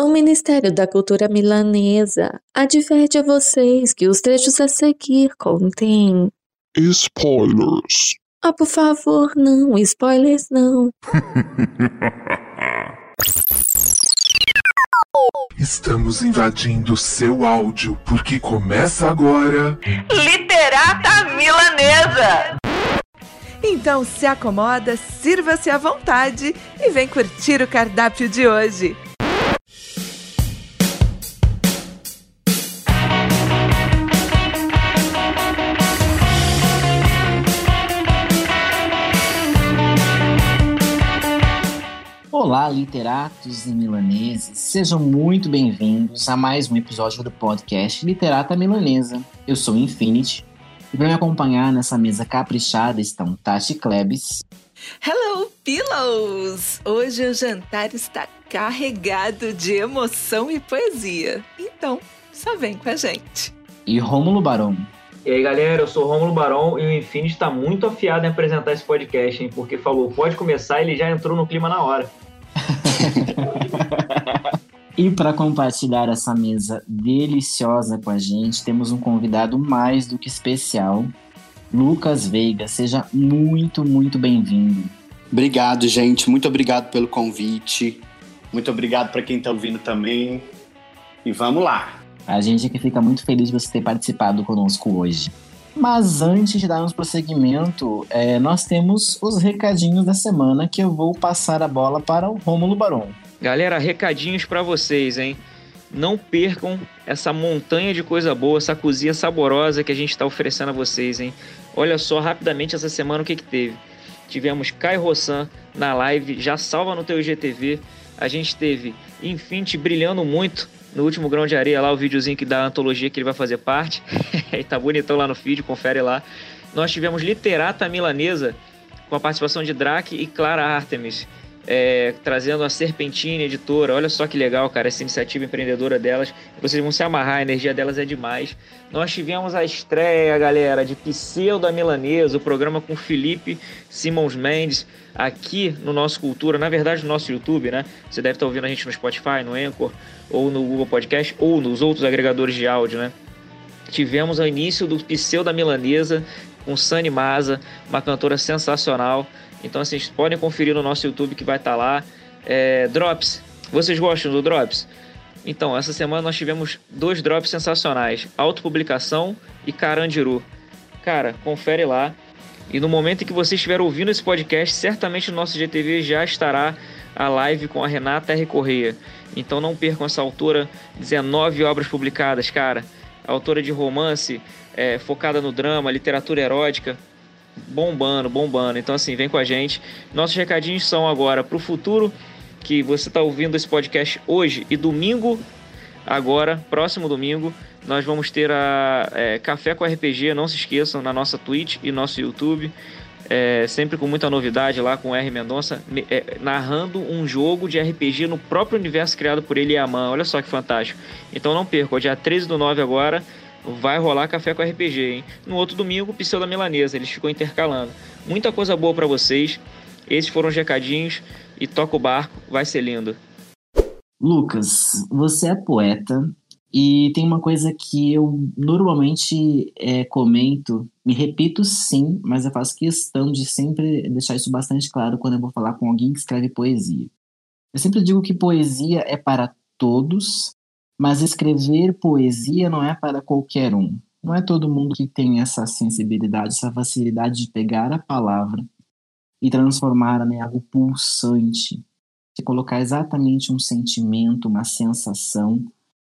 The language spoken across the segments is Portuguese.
O Ministério da Cultura Milanesa adverte a vocês que os trechos a seguir contêm. Spoilers. Ah, por favor, não, spoilers não. Estamos invadindo seu áudio porque começa agora. Literata Milanesa! Então se acomoda, sirva-se à vontade e vem curtir o cardápio de hoje. Olá, literatos e milaneses, sejam muito bem-vindos a mais um episódio do podcast Literata Milanesa. Eu sou Infinity e para me acompanhar nessa mesa caprichada estão Tati Klebs. Hello, Pillows! Hoje o jantar está carregado de emoção e poesia. Então, só vem com a gente. E Rômulo Barão. E aí, galera, eu sou o Rômulo Barão e o Infinity está muito afiado em apresentar esse podcast, hein? Porque falou, pode começar, ele já entrou no clima na hora. E para compartilhar essa mesa deliciosa com a gente, temos um convidado mais do que especial, Lucas Veiga. Seja muito, muito bem-vindo. Obrigado, gente. Muito obrigado pelo convite. Muito obrigado para quem está ouvindo também. E vamos lá. A gente aqui fica muito feliz de você ter participado conosco hoje. Mas antes de darmos prosseguimento, é, nós temos os recadinhos da semana que eu vou passar a bola para o Rômulo Barão. Galera, recadinhos para vocês, hein? Não percam essa montanha de coisa boa, essa cozinha saborosa que a gente está oferecendo a vocês, hein? Olha só rapidamente essa semana o que, que teve. Tivemos Kai Rossan na live, já salva no teu IGTV. A gente teve Infinity brilhando muito no último grão de areia lá, o videozinho que da antologia que ele vai fazer parte. e tá bonitão lá no feed, confere lá. Nós tivemos Literata Milanesa, com a participação de Drake e Clara Artemis, é, trazendo a Serpentina Editora. Olha só que legal, cara, essa iniciativa empreendedora delas. Vocês vão se amarrar, a energia delas é demais. Nós tivemos a estreia, galera, de Pseudo Milanesa, o programa com Felipe Simons Mendes, aqui no nosso Cultura, na verdade no nosso YouTube, né? Você deve estar ouvindo a gente no Spotify, no Anchor, ou no Google Podcast, ou nos outros agregadores de áudio, né? Tivemos o início do Pseudo Milanesa com Sani Maza, uma cantora sensacional. Então, assim, vocês podem conferir no nosso YouTube que vai estar lá. É, drops, vocês gostam do Drops? Então, essa semana nós tivemos dois drops sensacionais: Autopublicação e Carandiru. Cara, confere lá. E no momento em que você estiver ouvindo esse podcast, certamente no nosso GTV já estará a live com a Renata R. Correia. Então não percam essa autora, 19 obras publicadas, cara. Autora de romance, é, focada no drama, literatura erótica, bombando, bombando. Então, assim, vem com a gente. Nossos recadinhos são agora para o futuro, que você está ouvindo esse podcast hoje e domingo, agora, próximo domingo, nós vamos ter a é, Café com RPG, não se esqueçam, na nossa Twitch e nosso YouTube. É, sempre com muita novidade lá com o R. Mendonça, é, narrando um jogo de RPG no próprio universo criado por ele e a Aman. Olha só que fantástico. Então não perca, dia 13 do 9 agora, vai rolar café com RPG, hein? No outro domingo, Pseudo da Milanesa, eles ficam intercalando. Muita coisa boa para vocês. Esses foram os recadinhos e toca o barco, vai ser lindo. Lucas, você é poeta e tem uma coisa que eu normalmente é, comento, me repito sim, mas eu faço questão de sempre deixar isso bastante claro quando eu vou falar com alguém que escreve poesia. Eu sempre digo que poesia é para todos, mas escrever poesia não é para qualquer um. Não é todo mundo que tem essa sensibilidade, essa facilidade de pegar a palavra e transformá-la em algo pulsante, de colocar exatamente um sentimento, uma sensação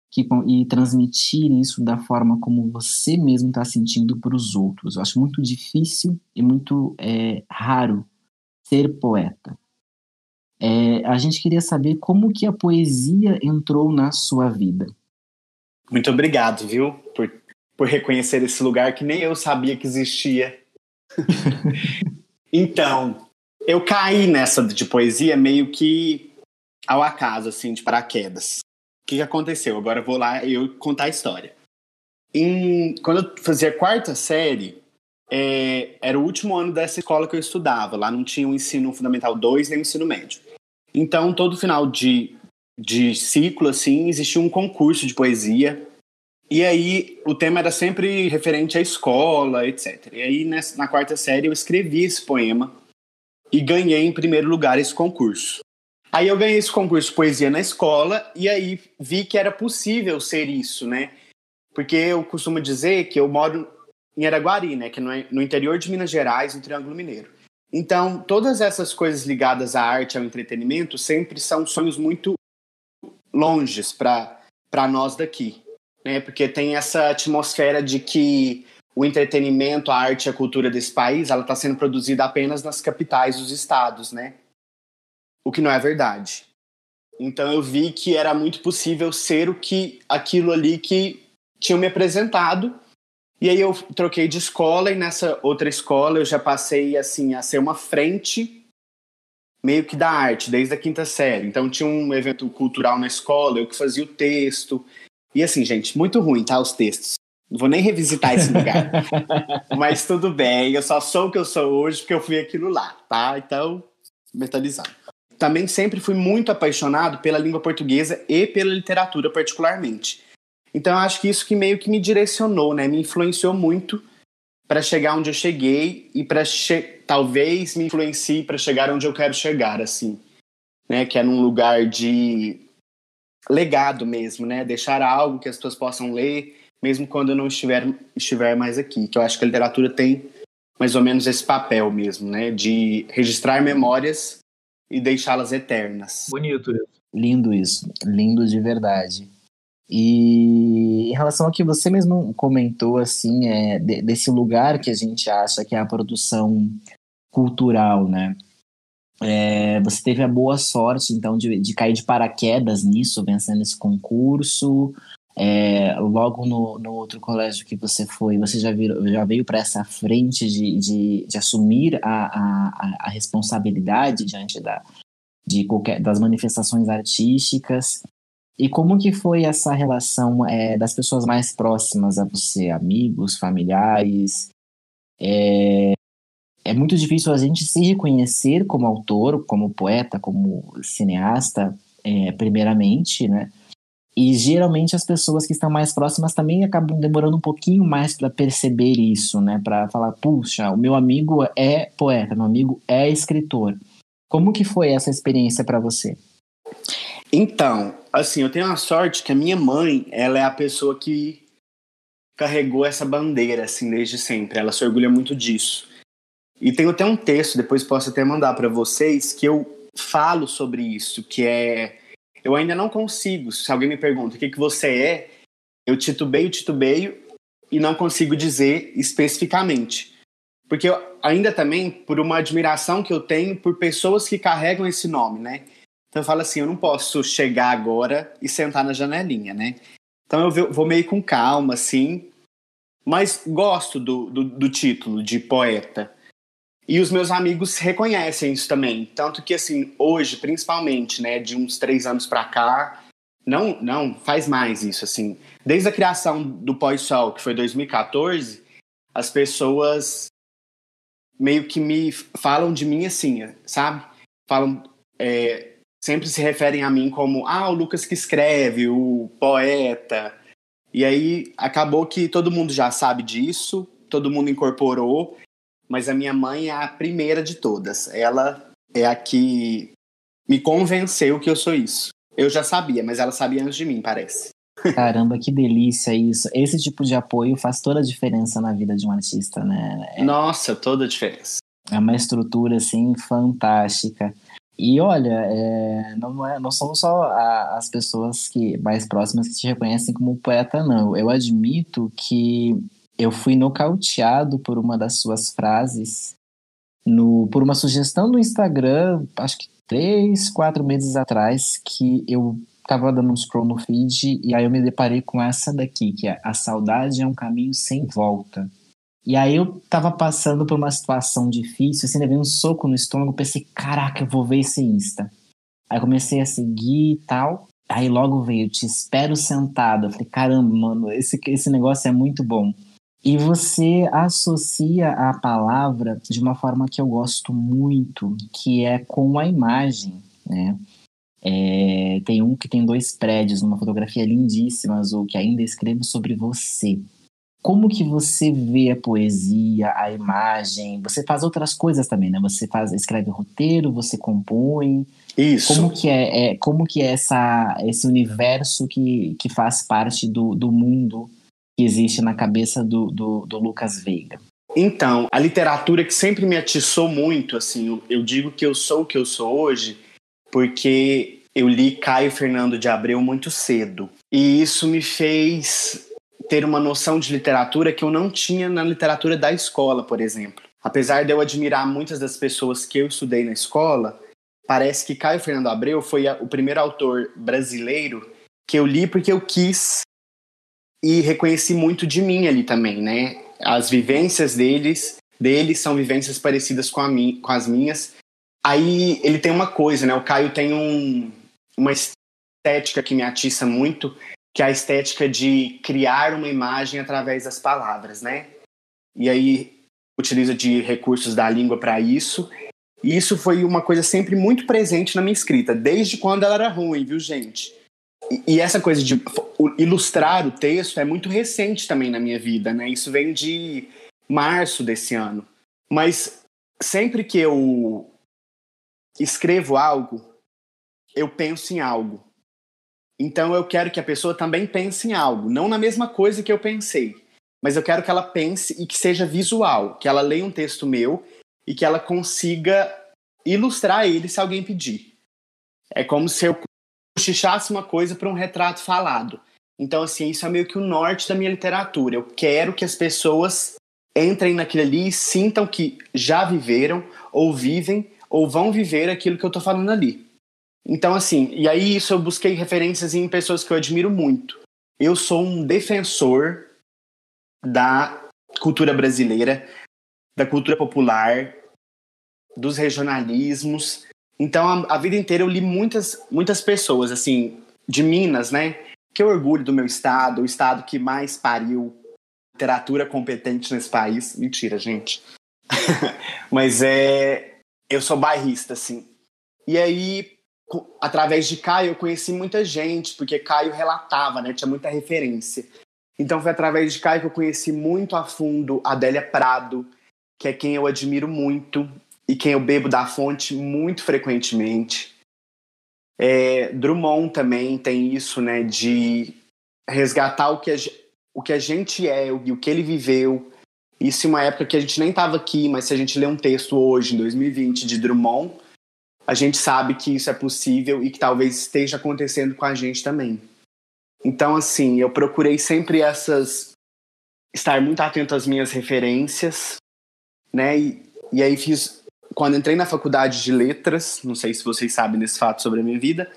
que, e transmitir isso da forma como você mesmo está sentindo para os outros. Eu acho muito difícil e muito é, raro ser poeta. É, a gente queria saber como que a poesia entrou na sua vida. Muito obrigado, viu, por, por reconhecer esse lugar que nem eu sabia que existia. então, eu caí nessa de poesia meio que ao acaso, assim, de paraquedas. O que, que aconteceu? Agora eu vou lá eu contar a história. Em, quando eu fazia quarta série, é, era o último ano dessa escola que eu estudava. Lá não tinha o ensino fundamental 2 nem o ensino médio. Então, todo final de de ciclo, assim, existia um concurso de poesia. E aí o tema era sempre referente à escola, etc. E aí nessa, na quarta série eu escrevi esse poema e ganhei em primeiro lugar esse concurso. Aí eu ganhei esse concurso de poesia na escola e aí vi que era possível ser isso, né? Porque eu costumo dizer que eu moro em Araguari, né? Que é no interior de Minas Gerais, no Triângulo Mineiro. Então, todas essas coisas ligadas à arte, ao entretenimento, sempre são sonhos muito longes para nós daqui, né? Porque tem essa atmosfera de que o entretenimento, a arte e a cultura desse país, ela está sendo produzida apenas nas capitais dos estados, né? O que não é verdade. Então eu vi que era muito possível ser o que aquilo ali que tinham me apresentado. E aí eu troquei de escola e nessa outra escola eu já passei assim a ser uma frente meio que da arte desde a quinta série. Então tinha um evento cultural na escola, eu que fazia o texto. E assim, gente, muito ruim, tá os textos. Não vou nem revisitar esse lugar. Mas tudo bem, eu só sou o que eu sou hoje porque eu fui aquilo lá, tá? Então, metalizando também sempre fui muito apaixonado pela língua portuguesa e pela literatura particularmente. Então acho que isso que meio que me direcionou, né, me influenciou muito para chegar onde eu cheguei e para che talvez me influencie para chegar onde eu quero chegar, assim, né, que é num lugar de legado mesmo, né, deixar algo que as pessoas possam ler, mesmo quando eu não estiver estiver mais aqui. Que eu acho que a literatura tem mais ou menos esse papel mesmo, né, de registrar memórias e deixá-las eternas. Bonito isso. Lindo isso, lindo de verdade. E em relação ao que você mesmo comentou, assim, é, de, desse lugar que a gente acha que é a produção cultural, né? É, você teve a boa sorte, então, de, de cair de paraquedas nisso, vencendo esse concurso. É, logo no, no outro colégio que você foi, você já, virou, já veio para essa frente de, de, de assumir a, a, a, responsabilidade diante da, de qualquer, das manifestações artísticas. E como que foi essa relação é, das pessoas mais próximas a você, amigos, familiares? É, é muito difícil a gente se reconhecer como autor, como poeta, como cineasta, é, primeiramente, né? E geralmente as pessoas que estão mais próximas também acabam demorando um pouquinho mais para perceber isso, né? Para falar, puxa, o meu amigo é poeta, meu amigo é escritor. Como que foi essa experiência para você? Então, assim, eu tenho a sorte que a minha mãe, ela é a pessoa que carregou essa bandeira assim desde sempre. Ela se orgulha muito disso. E tem até um texto, depois posso até mandar para vocês, que eu falo sobre isso, que é eu ainda não consigo. Se alguém me pergunta o que, que você é, eu titubeio, titubeio e não consigo dizer especificamente. Porque eu, ainda também, por uma admiração que eu tenho por pessoas que carregam esse nome, né? Então eu falo assim, eu não posso chegar agora e sentar na janelinha, né? Então eu vou meio com calma, assim, mas gosto do, do, do título de poeta. E os meus amigos reconhecem isso também. Tanto que, assim, hoje, principalmente, né, de uns três anos para cá, não, não faz mais isso, assim. Desde a criação do Pós-Sol, que foi 2014, as pessoas meio que me falam de mim assim, sabe? Falam, é, sempre se referem a mim como, ah, o Lucas que escreve, o poeta. E aí acabou que todo mundo já sabe disso, todo mundo incorporou mas a minha mãe é a primeira de todas. Ela é a que me convenceu que eu sou isso. Eu já sabia, mas ela sabia antes de mim, parece. Caramba, que delícia isso. Esse tipo de apoio faz toda a diferença na vida de um artista, né? É... Nossa, toda a diferença. É uma estrutura, assim, fantástica. E olha, é, não, é, não são só a, as pessoas que mais próximas que te reconhecem como poeta, não. Eu admito que eu fui nocauteado por uma das suas frases no, por uma sugestão do Instagram, acho que três, quatro meses atrás, que eu tava dando um scroll no feed e aí eu me deparei com essa daqui, que é a saudade é um caminho sem volta. E aí eu tava passando por uma situação difícil, assim, levei um soco no estômago, pensei, caraca, eu vou ver esse Insta. Aí comecei a seguir e tal. Aí logo veio, te espero sentado. Eu falei, caramba, mano, esse, esse negócio é muito bom. E você associa a palavra de uma forma que eu gosto muito, que é com a imagem, né? É, tem um que tem dois prédios, uma fotografia lindíssima, azul, que ainda escrevo sobre você. Como que você vê a poesia, a imagem? Você faz outras coisas também, né? Você faz, escreve roteiro, você compõe. Isso. Como que é, é como que é essa, esse universo que, que faz parte do, do mundo que existe na cabeça do, do, do Lucas Veiga? Então, a literatura que sempre me atiçou muito, assim, eu, eu digo que eu sou o que eu sou hoje, porque eu li Caio Fernando de Abreu muito cedo. E isso me fez ter uma noção de literatura que eu não tinha na literatura da escola, por exemplo. Apesar de eu admirar muitas das pessoas que eu estudei na escola, parece que Caio Fernando Abreu foi o primeiro autor brasileiro que eu li porque eu quis e reconheci muito de mim ali também, né? As vivências deles, deles são vivências parecidas com, a com as minhas. Aí ele tem uma coisa, né? O Caio tem um, uma estética que me atiça muito, que é a estética de criar uma imagem através das palavras, né? E aí utiliza de recursos da língua para isso. E isso foi uma coisa sempre muito presente na minha escrita, desde quando ela era ruim, viu, gente? E, e essa coisa de ilustrar o texto é muito recente também na minha vida, né? Isso vem de março desse ano. Mas sempre que eu escrevo algo, eu penso em algo. Então eu quero que a pessoa também pense em algo, não na mesma coisa que eu pensei, mas eu quero que ela pense e que seja visual, que ela leia um texto meu e que ela consiga ilustrar ele se alguém pedir. É como se eu cochichasse uma coisa para um retrato falado. Então, assim, isso é meio que o norte da minha literatura. Eu quero que as pessoas entrem naquilo ali e sintam que já viveram, ou vivem, ou vão viver aquilo que eu estou falando ali. Então, assim, e aí isso eu busquei referências em pessoas que eu admiro muito. Eu sou um defensor da cultura brasileira, da cultura popular, dos regionalismos. Então, a, a, vida inteira eu li muitas, muitas pessoas, assim, de Minas, né? Que eu orgulho do meu estado, o estado que mais pariu literatura competente nesse país. Mentira, gente. Mas é. Eu sou bairrista, assim. E aí, através de Caio, eu conheci muita gente, porque Caio relatava, né? Tinha muita referência. Então foi através de Caio que eu conheci muito a fundo Adélia Prado, que é quem eu admiro muito e quem eu bebo da fonte muito frequentemente. É, Drummond também tem isso, né, de resgatar o que a, o que a gente é o que ele viveu. Isso em uma época que a gente nem estava aqui, mas se a gente lê um texto hoje, em 2020, de Drummond, a gente sabe que isso é possível e que talvez esteja acontecendo com a gente também. Então, assim, eu procurei sempre essas. estar muito atento às minhas referências, né? E, e aí fiz. Quando entrei na faculdade de letras, não sei se vocês sabem desse fato sobre a minha vida,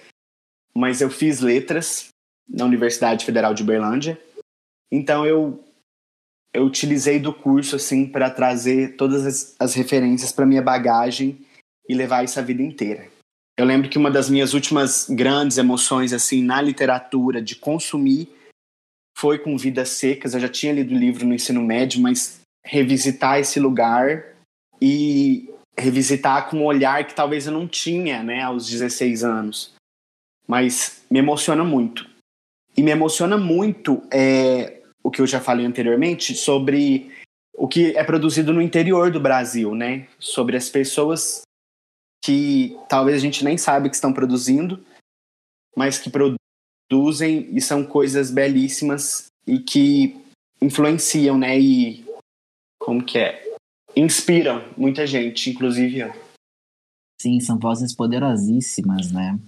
mas eu fiz letras na Universidade Federal de Uberlândia. Então eu eu utilizei do curso assim para trazer todas as, as referências para minha bagagem e levar isso a vida inteira. Eu lembro que uma das minhas últimas grandes emoções assim na literatura de consumir foi com Vidas Secas. Eu já tinha lido o livro no ensino médio, mas revisitar esse lugar e revisitar com um olhar que talvez eu não tinha, né, aos 16 anos. Mas me emociona muito. E me emociona muito é, o que eu já falei anteriormente sobre o que é produzido no interior do Brasil, né? Sobre as pessoas que talvez a gente nem saiba que estão produzindo, mas que produzem e são coisas belíssimas e que influenciam, né? E como que é? Inspiram muita gente, inclusive eu. Sim, são vozes poderosíssimas, né?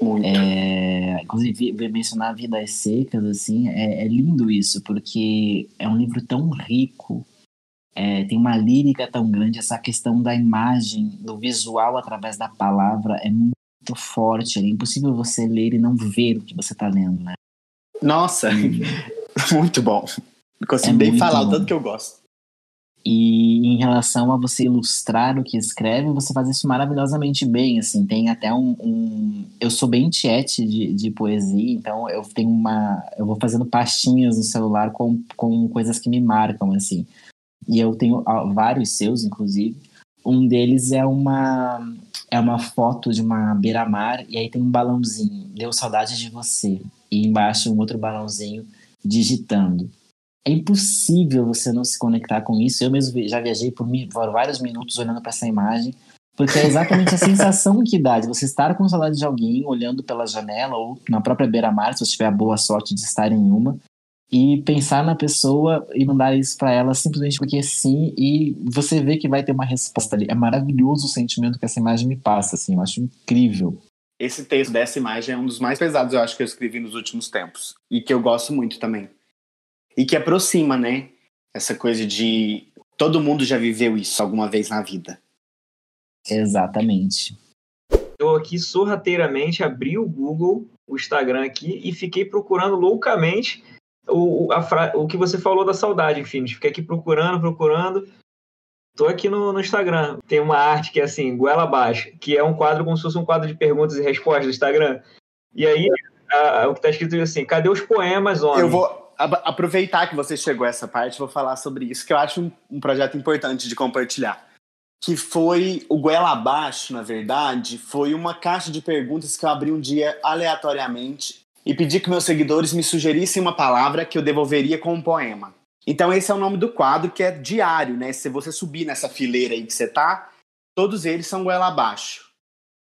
Muito. É, inclusive, mencionar Vidas Secas, assim, é, é lindo isso, porque é um livro tão rico é, tem uma lírica tão grande, essa questão da imagem, do visual através da palavra é muito forte. É impossível você ler e não ver o que você está lendo, né? Nossa, muito bom. Consigo é nem falar bom. o tanto que eu gosto. E em relação a você ilustrar o que escreve, você faz isso maravilhosamente bem, assim, tem até um... um... Eu sou bem tiete de, de poesia, então eu tenho uma... Eu vou fazendo pastinhas no celular com, com coisas que me marcam, assim e eu tenho vários seus, inclusive. Um deles é uma é uma foto de uma beira-mar e aí tem um balãozinho, deu saudade de você. E embaixo um outro balãozinho digitando. É impossível você não se conectar com isso. Eu mesmo já viajei por, por vários minutos olhando para essa imagem, porque é exatamente a sensação que dá de você estar com saudade de alguém, olhando pela janela ou na própria beira-mar, se você tiver a boa sorte de estar em uma, e pensar na pessoa e mandar isso para ela simplesmente porque sim, e você vê que vai ter uma resposta ali. É maravilhoso o sentimento que essa imagem me passa, assim, eu acho incrível. Esse texto dessa imagem é um dos mais pesados, eu acho, que eu escrevi nos últimos tempos. E que eu gosto muito também. E que aproxima, né? Essa coisa de. Todo mundo já viveu isso alguma vez na vida. Exatamente. Eu aqui sorrateiramente abri o Google, o Instagram aqui, e fiquei procurando loucamente o, a, o que você falou da saudade, enfim. Fiquei aqui procurando, procurando. Tô aqui no, no, Instagram. Tem uma arte que é assim, goela abaixo, que é um quadro como se fosse um quadro de perguntas e respostas do Instagram. E aí, a, a, o que tá escrito é assim: cadê os poemas, homem? Eu vou aproveitar que você chegou a essa parte, vou falar sobre isso, que eu acho um, um projeto importante de compartilhar. Que foi o Goela Abaixo, na verdade, foi uma caixa de perguntas que eu abri um dia aleatoriamente e pedi que meus seguidores me sugerissem uma palavra que eu devolveria com um poema. Então esse é o nome do quadro, que é diário, né? Se você subir nessa fileira aí que você tá, todos eles são goela abaixo.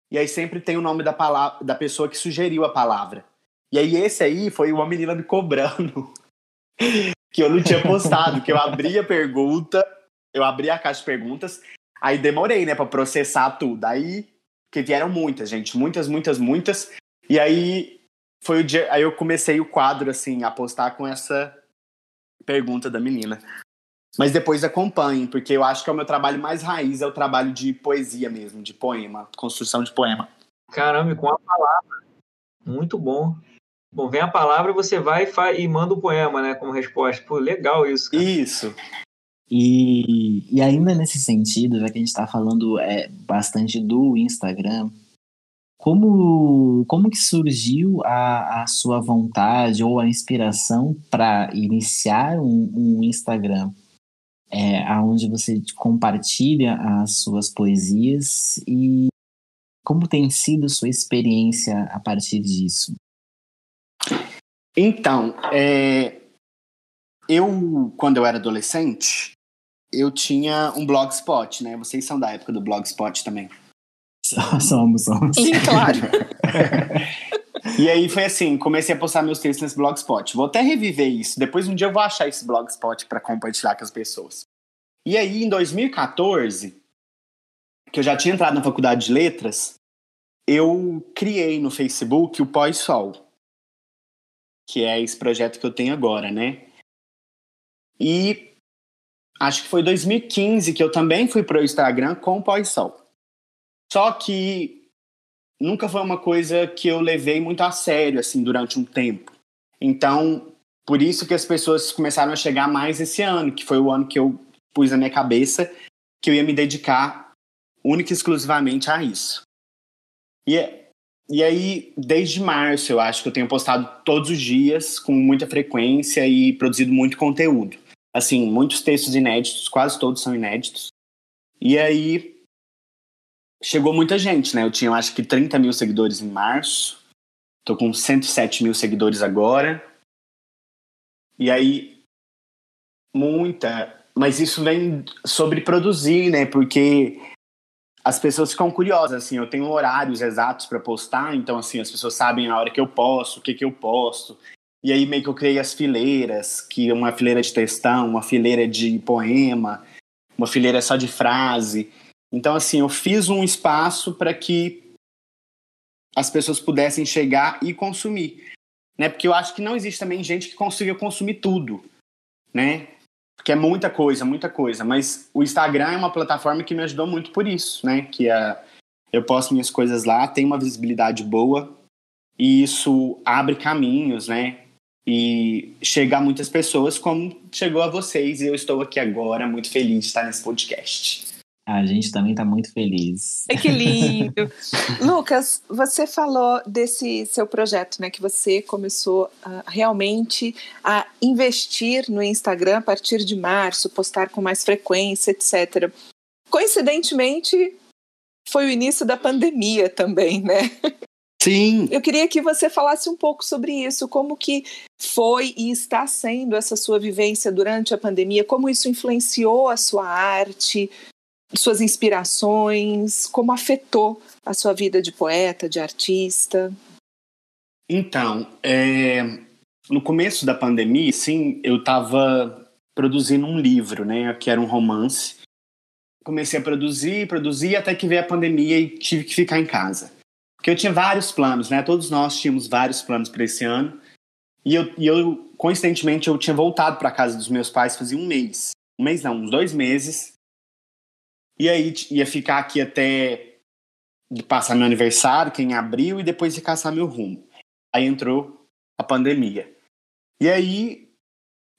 E aí sempre tem o nome da, palavra, da pessoa que sugeriu a palavra. E aí esse aí foi uma menina me cobrando que eu não tinha postado, que eu abri a pergunta, eu abri a caixa de perguntas, aí demorei, né, para processar tudo. Aí que vieram muitas, gente, muitas, muitas, muitas. E aí foi o dia, aí eu comecei o quadro assim a postar com essa pergunta da menina. Mas depois acompanhem, porque eu acho que é o meu trabalho mais raiz, é o trabalho de poesia mesmo, de poema, construção de poema. Caramba, com a palavra. Muito bom. Bom, vem a palavra, você vai e, e manda o um poema, né, como resposta. Pô, legal isso. Cara. Isso. E, e ainda nesse sentido, já que a gente está falando é, bastante do Instagram, como, como que surgiu a, a sua vontade ou a inspiração para iniciar um, um Instagram é, onde você compartilha as suas poesias e como tem sido sua experiência a partir disso? Então, é, eu, quando eu era adolescente, eu tinha um blogspot, né? Vocês são da época do blogspot também. Somos, somos. Sim, claro. e aí foi assim, comecei a postar meus textos nesse blogspot. Vou até reviver isso. Depois um dia eu vou achar esse blogspot para compartilhar com as pessoas. E aí em 2014, que eu já tinha entrado na faculdade de letras, eu criei no Facebook o Pós-Sol, que é esse projeto que eu tenho agora, né? E acho que foi 2015 que eu também fui pro Instagram com o Pós-Sol. Só que nunca foi uma coisa que eu levei muito a sério, assim, durante um tempo. Então, por isso que as pessoas começaram a chegar mais esse ano, que foi o ano que eu pus na minha cabeça que eu ia me dedicar única e exclusivamente a isso. E, e aí, desde março, eu acho que eu tenho postado todos os dias, com muita frequência e produzido muito conteúdo. Assim, muitos textos inéditos, quase todos são inéditos. E aí, chegou muita gente, né? Eu tinha, eu acho que 30 mil seguidores em março. Tô com 107 mil seguidores agora. E aí, muita. Mas isso vem sobre produzir, né? Porque as pessoas ficam curiosas, assim. Eu tenho horários exatos para postar, então, assim, as pessoas sabem a hora que eu posto, o que, que eu posto. E aí, meio que eu criei as fileiras, que é uma fileira de textão, uma fileira de poema, uma fileira só de frase. Então, assim, eu fiz um espaço para que as pessoas pudessem chegar e consumir. Né? Porque eu acho que não existe também gente que consiga consumir tudo, né? Porque é muita coisa, muita coisa. Mas o Instagram é uma plataforma que me ajudou muito por isso, né? Que é, eu posto minhas coisas lá, tem uma visibilidade boa e isso abre caminhos, né? E chega a muitas pessoas como chegou a vocês e eu estou aqui agora muito feliz de estar nesse podcast. A gente também está muito feliz. É que lindo. Lucas, você falou desse seu projeto, né? Que você começou uh, realmente a investir no Instagram a partir de março, postar com mais frequência, etc. coincidentemente, foi o início da pandemia também, né? Sim. Eu queria que você falasse um pouco sobre isso, como que foi e está sendo essa sua vivência durante a pandemia, como isso influenciou a sua arte, suas inspirações, como afetou a sua vida de poeta, de artista. Então, é, no começo da pandemia, sim, eu estava produzindo um livro, né, que era um romance. Comecei a produzir, produzir, até que veio a pandemia e tive que ficar em casa. Porque eu tinha vários planos, né? Todos nós tínhamos vários planos para esse ano. E eu, e eu, coincidentemente, eu tinha voltado para casa dos meus pais fazia um mês. Um mês não, uns dois meses. E aí ia ficar aqui até passar meu aniversário, que é em abril, e depois de caçar meu rumo. Aí entrou a pandemia. E aí,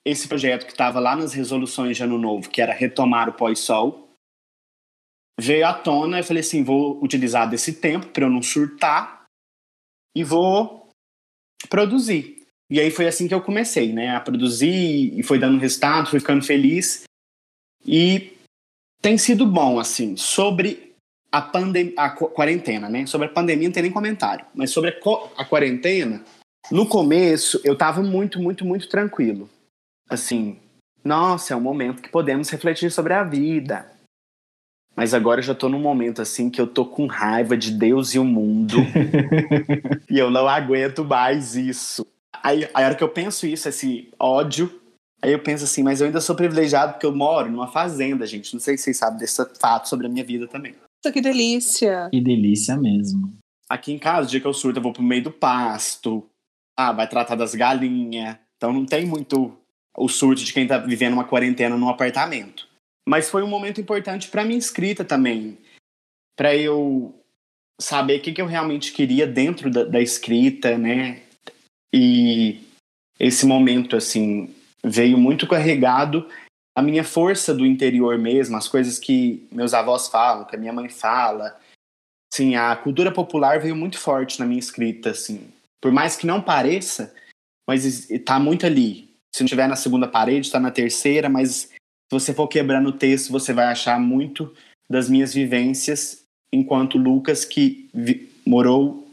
esse projeto que estava lá nas resoluções de Ano Novo, que era retomar o pós-sol, veio à tona e falei assim, vou utilizar desse tempo para eu não surtar e vou produzir. E aí foi assim que eu comecei, né, a produzir e foi dando resultado, fui ficando feliz e tem sido bom assim sobre a pandemia, a quarentena, né? Sobre a pandemia não tem nem comentário, mas sobre a, a quarentena, no começo eu tava muito, muito, muito tranquilo. Assim, nossa, é um momento que podemos refletir sobre a vida. Mas agora eu já tô num momento assim que eu tô com raiva de Deus e o mundo. e eu não aguento mais isso. Aí, a hora que eu penso isso, esse ódio, aí eu penso assim, mas eu ainda sou privilegiado porque eu moro numa fazenda, gente. Não sei se vocês sabem desse fato sobre a minha vida também. Que delícia! Que delícia mesmo. Aqui em casa, o dia que eu surto, eu vou pro meio do pasto. Ah, vai tratar das galinhas. Então não tem muito o surto de quem tá vivendo uma quarentena num apartamento. Mas foi um momento importante para minha escrita também, para eu saber o que, que eu realmente queria dentro da, da escrita, né? E esse momento, assim, veio muito carregado a minha força do interior mesmo, as coisas que meus avós falam, que a minha mãe fala. Sim, a cultura popular veio muito forte na minha escrita, assim. Por mais que não pareça, mas está muito ali. Se não estiver na segunda parede, está na terceira, mas se você for quebrando o texto, você vai achar muito das minhas vivências enquanto Lucas que morou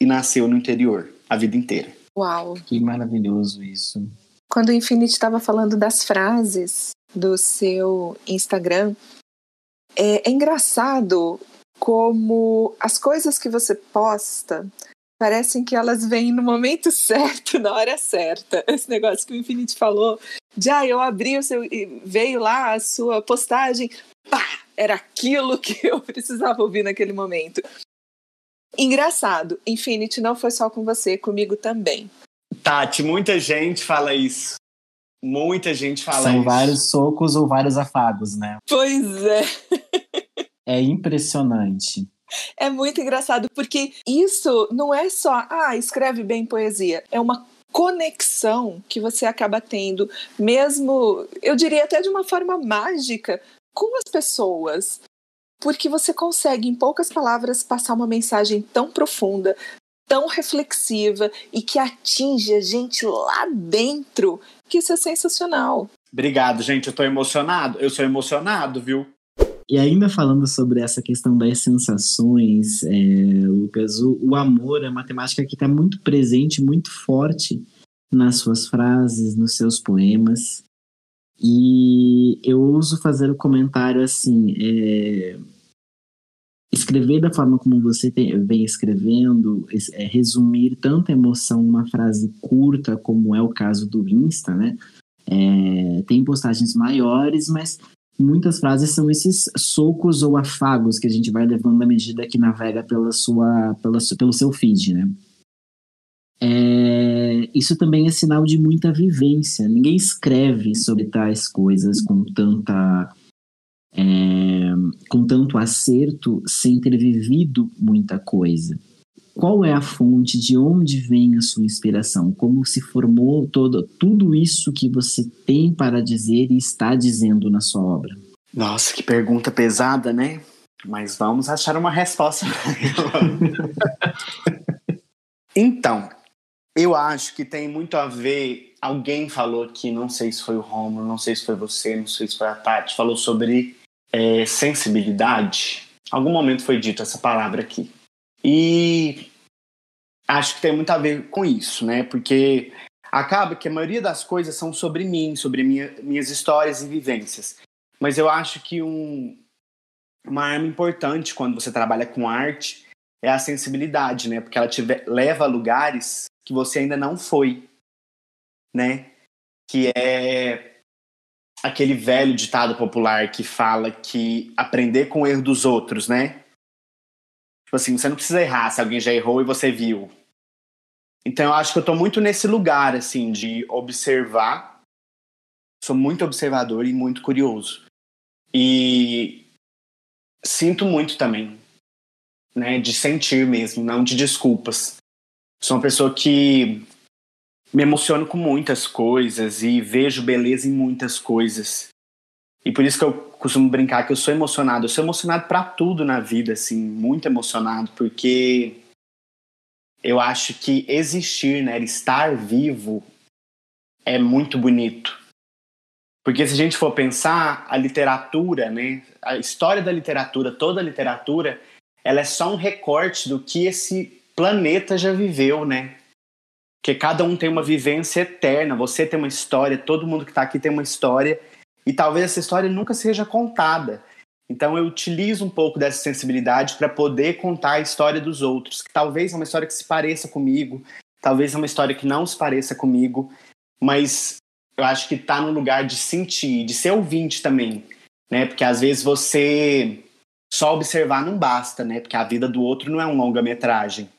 e nasceu no interior a vida inteira. Uau! Que maravilhoso isso. Quando o Infinity estava falando das frases do seu Instagram, é, é engraçado como as coisas que você posta parecem que elas vêm no momento certo, na hora certa. Esse negócio que o Infinity falou, de ah, eu abri o seu. veio lá a sua postagem, pá! Era aquilo que eu precisava ouvir naquele momento. Engraçado, Infinity não foi só com você, comigo também. Tati, muita gente fala isso. Muita gente fala São isso. vários socos ou vários afagos, né? Pois é. é impressionante. É muito engraçado, porque isso não é só, ah, escreve bem poesia. É uma conexão que você acaba tendo, mesmo, eu diria até de uma forma mágica, com as pessoas. Porque você consegue, em poucas palavras, passar uma mensagem tão profunda, tão reflexiva e que atinge a gente lá dentro, que isso é sensacional. Obrigado, gente. Eu tô emocionado. Eu sou emocionado, viu? E ainda falando sobre essa questão das sensações, é, Lucas, o, o, amor é uma temática que está muito presente, muito forte nas suas frases, nos seus poemas. E eu ouso fazer o comentário assim: é, escrever da forma como você tem, vem escrevendo, é, resumir tanta emoção numa frase curta, como é o caso do Insta, né? É, tem postagens maiores, mas muitas frases são esses socos ou afagos que a gente vai levando à medida que navega pela sua, pela, pelo seu feed, né? É, isso também é sinal de muita vivência. Ninguém escreve sobre tais coisas com tanta é, com tanto acerto sem ter vivido muita coisa. Qual é a fonte? De onde vem a sua inspiração? Como se formou todo, tudo isso que você tem para dizer e está dizendo na sua obra? Nossa, que pergunta pesada, né? Mas vamos achar uma resposta. então, eu acho que tem muito a ver. Alguém falou aqui, não sei se foi o Romulo, não sei se foi você, não sei se foi a Tati, falou sobre é, sensibilidade. Algum momento foi dito essa palavra aqui. E acho que tem muito a ver com isso, né? Porque acaba que a maioria das coisas são sobre mim, sobre minha, minhas histórias e vivências. Mas eu acho que um, uma arma importante quando você trabalha com arte é a sensibilidade, né? Porque ela te leva a lugares que você ainda não foi, né? Que é aquele velho ditado popular que fala que aprender com o erro dos outros, né? Tipo assim, você não precisa errar se alguém já errou e você viu. Então eu acho que eu tô muito nesse lugar, assim, de observar. Sou muito observador e muito curioso. E sinto muito também, né? De sentir mesmo, não de desculpas. Sou uma pessoa que me emociono com muitas coisas e vejo beleza em muitas coisas. E por isso que eu costumo brincar que eu sou emocionado. Eu sou emocionado para tudo na vida, assim, muito emocionado, porque eu acho que existir, né, estar vivo é muito bonito. Porque se a gente for pensar, a literatura, né, a história da literatura, toda a literatura, ela é só um recorte do que esse planeta já viveu, né? Porque cada um tem uma vivência eterna, você tem uma história, todo mundo que está aqui tem uma história, e talvez essa história nunca seja contada. Então eu utilizo um pouco dessa sensibilidade para poder contar a história dos outros, que talvez é uma história que se pareça comigo, talvez é uma história que não se pareça comigo, mas eu acho que está no lugar de sentir, de ser ouvinte também, né? Porque às vezes você só observar não basta, né? Porque a vida do outro não é um longa-metragem.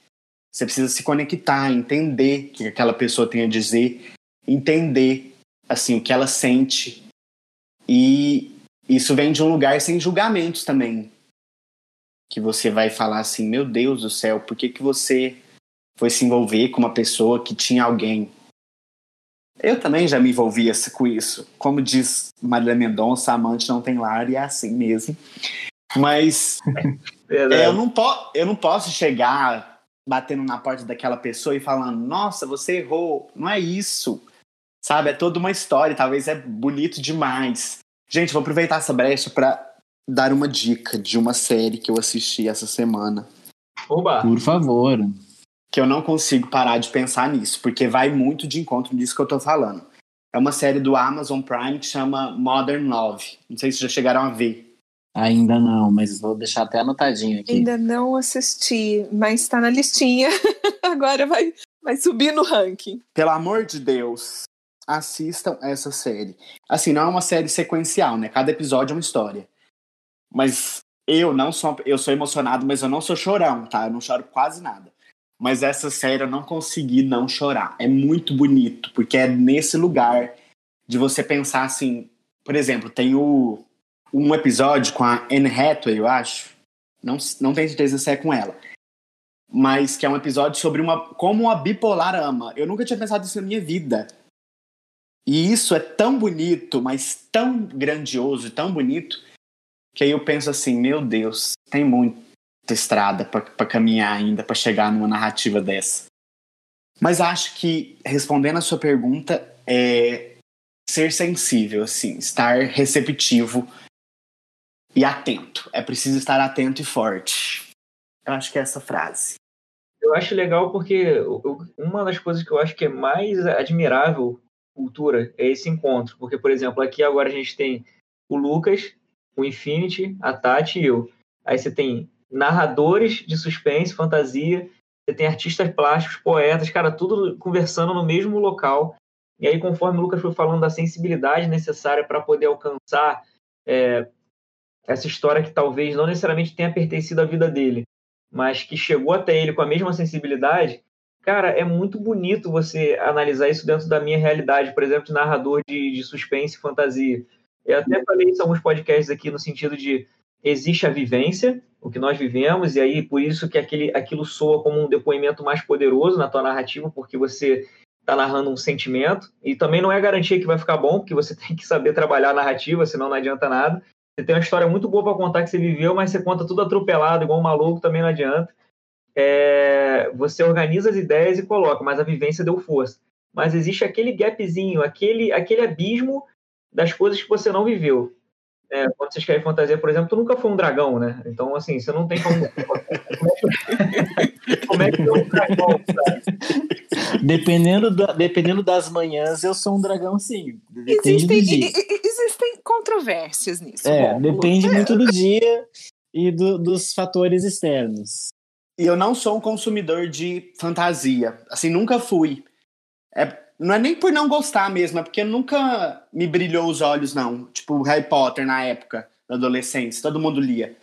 Você precisa se conectar, entender o que aquela pessoa tem a dizer, entender assim o que ela sente. E isso vem de um lugar sem julgamentos também. Que você vai falar assim, meu Deus do céu, por que, que você foi se envolver com uma pessoa que tinha alguém? Eu também já me envolvi com isso. Como diz Marília Mendonça, amante não tem lar e é assim mesmo. Mas é, eu, não eu não posso chegar batendo na porta daquela pessoa e falando: Nossa, você errou. Não é isso. Sabe? É toda uma história. Talvez é bonito demais. Gente, vou aproveitar essa brecha para dar uma dica de uma série que eu assisti essa semana. Oba! Por favor. Que eu não consigo parar de pensar nisso, porque vai muito de encontro disso que eu tô falando. É uma série do Amazon Prime que chama Modern Love. Não sei se já chegaram a ver. Ainda não, mas vou deixar até anotadinho aqui. Ainda não assisti, mas está na listinha. Agora vai, vai subir no ranking. Pelo amor de Deus, assistam essa série. Assim, não é uma série sequencial, né? Cada episódio é uma história. Mas eu não sou, eu sou emocionado, mas eu não sou chorão, tá? Eu não choro quase nada. Mas essa série eu não consegui não chorar. É muito bonito, porque é nesse lugar de você pensar assim, por exemplo, tem o um episódio com a Anne Hathaway, eu acho. Não, não tenho certeza se é com ela. Mas que é um episódio sobre uma como a bipolar ama. Eu nunca tinha pensado isso na minha vida. E isso é tão bonito, mas tão grandioso e tão bonito, que aí eu penso assim, meu Deus, tem muita estrada para caminhar ainda para chegar numa narrativa dessa. Mas acho que respondendo a sua pergunta é ser sensível, assim, estar receptivo e atento. É preciso estar atento e forte. Eu acho que é essa frase. Eu acho legal porque uma das coisas que eu acho que é mais admirável cultura é esse encontro. Porque, por exemplo, aqui agora a gente tem o Lucas, o Infinity, a Tati e eu. Aí você tem narradores de suspense, fantasia, você tem artistas plásticos, poetas, cara, tudo conversando no mesmo local. E aí, conforme o Lucas foi falando da sensibilidade necessária para poder alcançar é, essa história que talvez não necessariamente tenha pertencido à vida dele, mas que chegou até ele com a mesma sensibilidade, cara, é muito bonito você analisar isso dentro da minha realidade, por exemplo, de narrador de, de suspense e fantasia. Eu até falei isso em alguns podcasts aqui no sentido de existe a vivência, o que nós vivemos, e aí por isso que aquele, aquilo soa como um depoimento mais poderoso na tua narrativa, porque você está narrando um sentimento, e também não é garantia que vai ficar bom, porque você tem que saber trabalhar a narrativa, senão não adianta nada. Você tem uma história muito boa para contar que você viveu, mas você conta tudo atropelado, igual um maluco, também não adianta. É, você organiza as ideias e coloca, mas a vivência deu força. Mas existe aquele gapzinho, aquele, aquele abismo das coisas que você não viveu. É, quando vocês querem fantasia, por exemplo, tu nunca foi um dragão, né? Então, assim, você não tem como. como é que é um dragão, sabe? Dependendo, da- dependendo das manhãs, eu sou um dragão, sim. Depende Existem, do dia. existem controvérsias nisso. É, depende muito do dia e do- dos fatores externos. E eu não sou um consumidor de fantasia. Assim, nunca fui. É, não é nem por não gostar mesmo, é porque nunca me brilhou os olhos, não. Tipo, Harry Potter na época, da adolescência, todo mundo lia.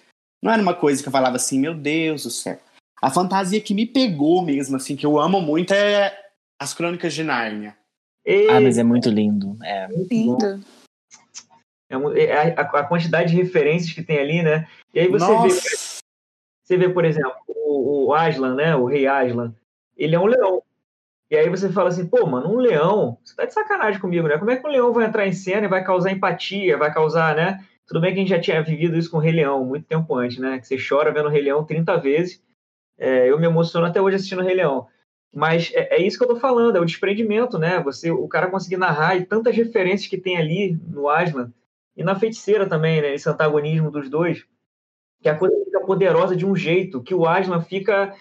Não era uma coisa que eu falava assim, meu Deus do céu. A fantasia que me pegou mesmo, assim, que eu amo muito é as Crônicas de Nárnia. E Ah, mas é muito lindo. É. Lindo. é é a, a quantidade de referências que tem ali, né? E aí você vê, Nossa! você vê, por exemplo, o, o Aslan, né? O rei Aslan, ele é um leão. E aí você fala assim, pô, mano, um leão, você tá de sacanagem comigo, né? Como é que um leão vai entrar em cena e vai causar empatia, vai causar, né? Tudo bem que a gente já tinha vivido isso com o Rei Leão muito tempo antes, né? Que você chora vendo o Rei Leão 30 vezes. É, eu me emociono até hoje assistindo o Rei Leão. Mas é, é isso que eu tô falando, é o desprendimento, né? Você, o cara conseguir narrar e tantas referências que tem ali no Aslan e na feiticeira também, né? Esse antagonismo dos dois, que a coisa fica poderosa de um jeito que o Aslan fica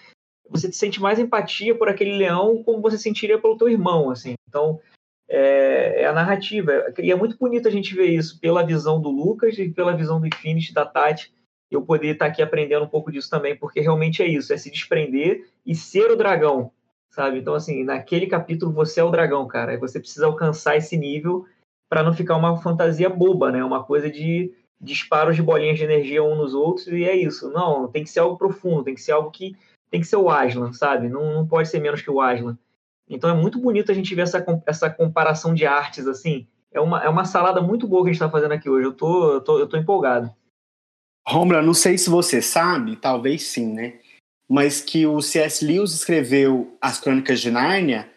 você sente mais empatia por aquele leão como você sentiria pelo teu irmão, assim. Então, é, é a narrativa. E é muito bonito a gente ver isso pela visão do Lucas e pela visão do Infinity, da Tati. Eu poder estar aqui aprendendo um pouco disso também, porque realmente é isso, é se desprender e ser o dragão, sabe? Então, assim, naquele capítulo você é o dragão, cara. E você precisa alcançar esse nível para não ficar uma fantasia boba, né? Uma coisa de disparos de bolinhas de energia um nos outros e é isso. Não, tem que ser algo profundo, tem que ser algo que tem que ser o Aslan, sabe? Não, não pode ser menos que o Aslan. Então é muito bonito a gente ver essa, essa comparação de artes, assim. É uma, é uma salada muito boa que a gente está fazendo aqui hoje. Eu tô, eu tô, eu tô empolgado. Romulo, eu não sei se você sabe, talvez sim, né? Mas que o C.S. Lewis escreveu as Crônicas de Nárnia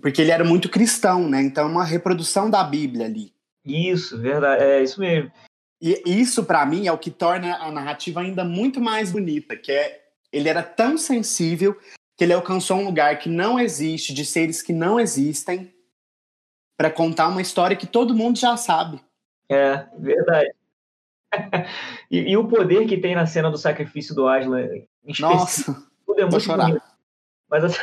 porque ele era muito cristão, né? Então é uma reprodução da Bíblia ali. Isso, verdade. É isso mesmo. E isso, pra mim, é o que torna a narrativa ainda muito mais bonita, que é ele era tão sensível que ele alcançou um lugar que não existe, de seres que não existem, pra contar uma história que todo mundo já sabe. É, verdade. e, e o poder que tem na cena do sacrifício do Aslan, Nossa, tudo é vou muito chorar. bonito. Mas assim...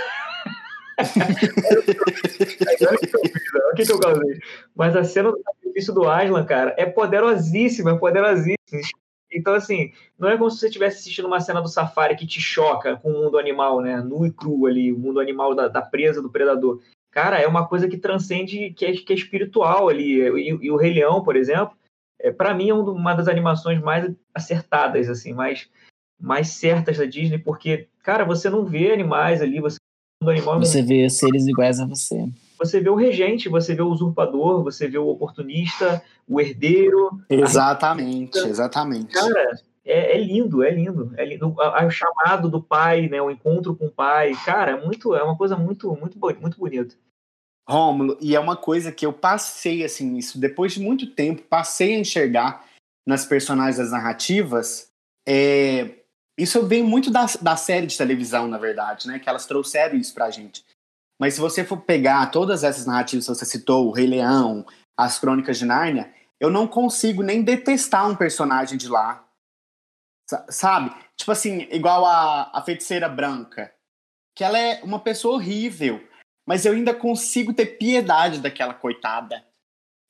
Olha o que eu causei. Mas a cena do sacrifício do Aslan, cara, é poderosíssima, é poderosíssima. Então, assim, não é como se você estivesse assistindo uma cena do safari que te choca com o mundo animal, né? Nu e cru ali, o mundo animal da, da presa, do predador. Cara, é uma coisa que transcende, que é, que é espiritual ali. E, e o Rei Leão, por exemplo, é, para mim é um uma das animações mais acertadas, assim, mais, mais certas da Disney, porque, cara, você não vê animais ali, você animal Você vê seres iguais a você. Você vê o regente, você vê o usurpador, você vê o oportunista, o herdeiro. exatamente, exatamente. Cara, é, é lindo, é lindo. É lindo. O chamado do pai, né? O encontro com o pai. Cara, é muito, é uma coisa muito, muito, muito bonita. Rômulo, e é uma coisa que eu passei, assim, isso depois de muito tempo, passei a enxergar nas personagens das narrativas. é, isso vem muito da, da série de televisão, na verdade, né? Que elas trouxeram isso pra gente. Mas se você for pegar todas essas narrativas que você citou, o Rei Leão, as Crônicas de Nárnia, eu não consigo nem detestar um personagem de lá. Sa- Sabe? Tipo assim, igual a, a feiticeira branca. Que ela é uma pessoa horrível mas eu ainda consigo ter piedade daquela coitada,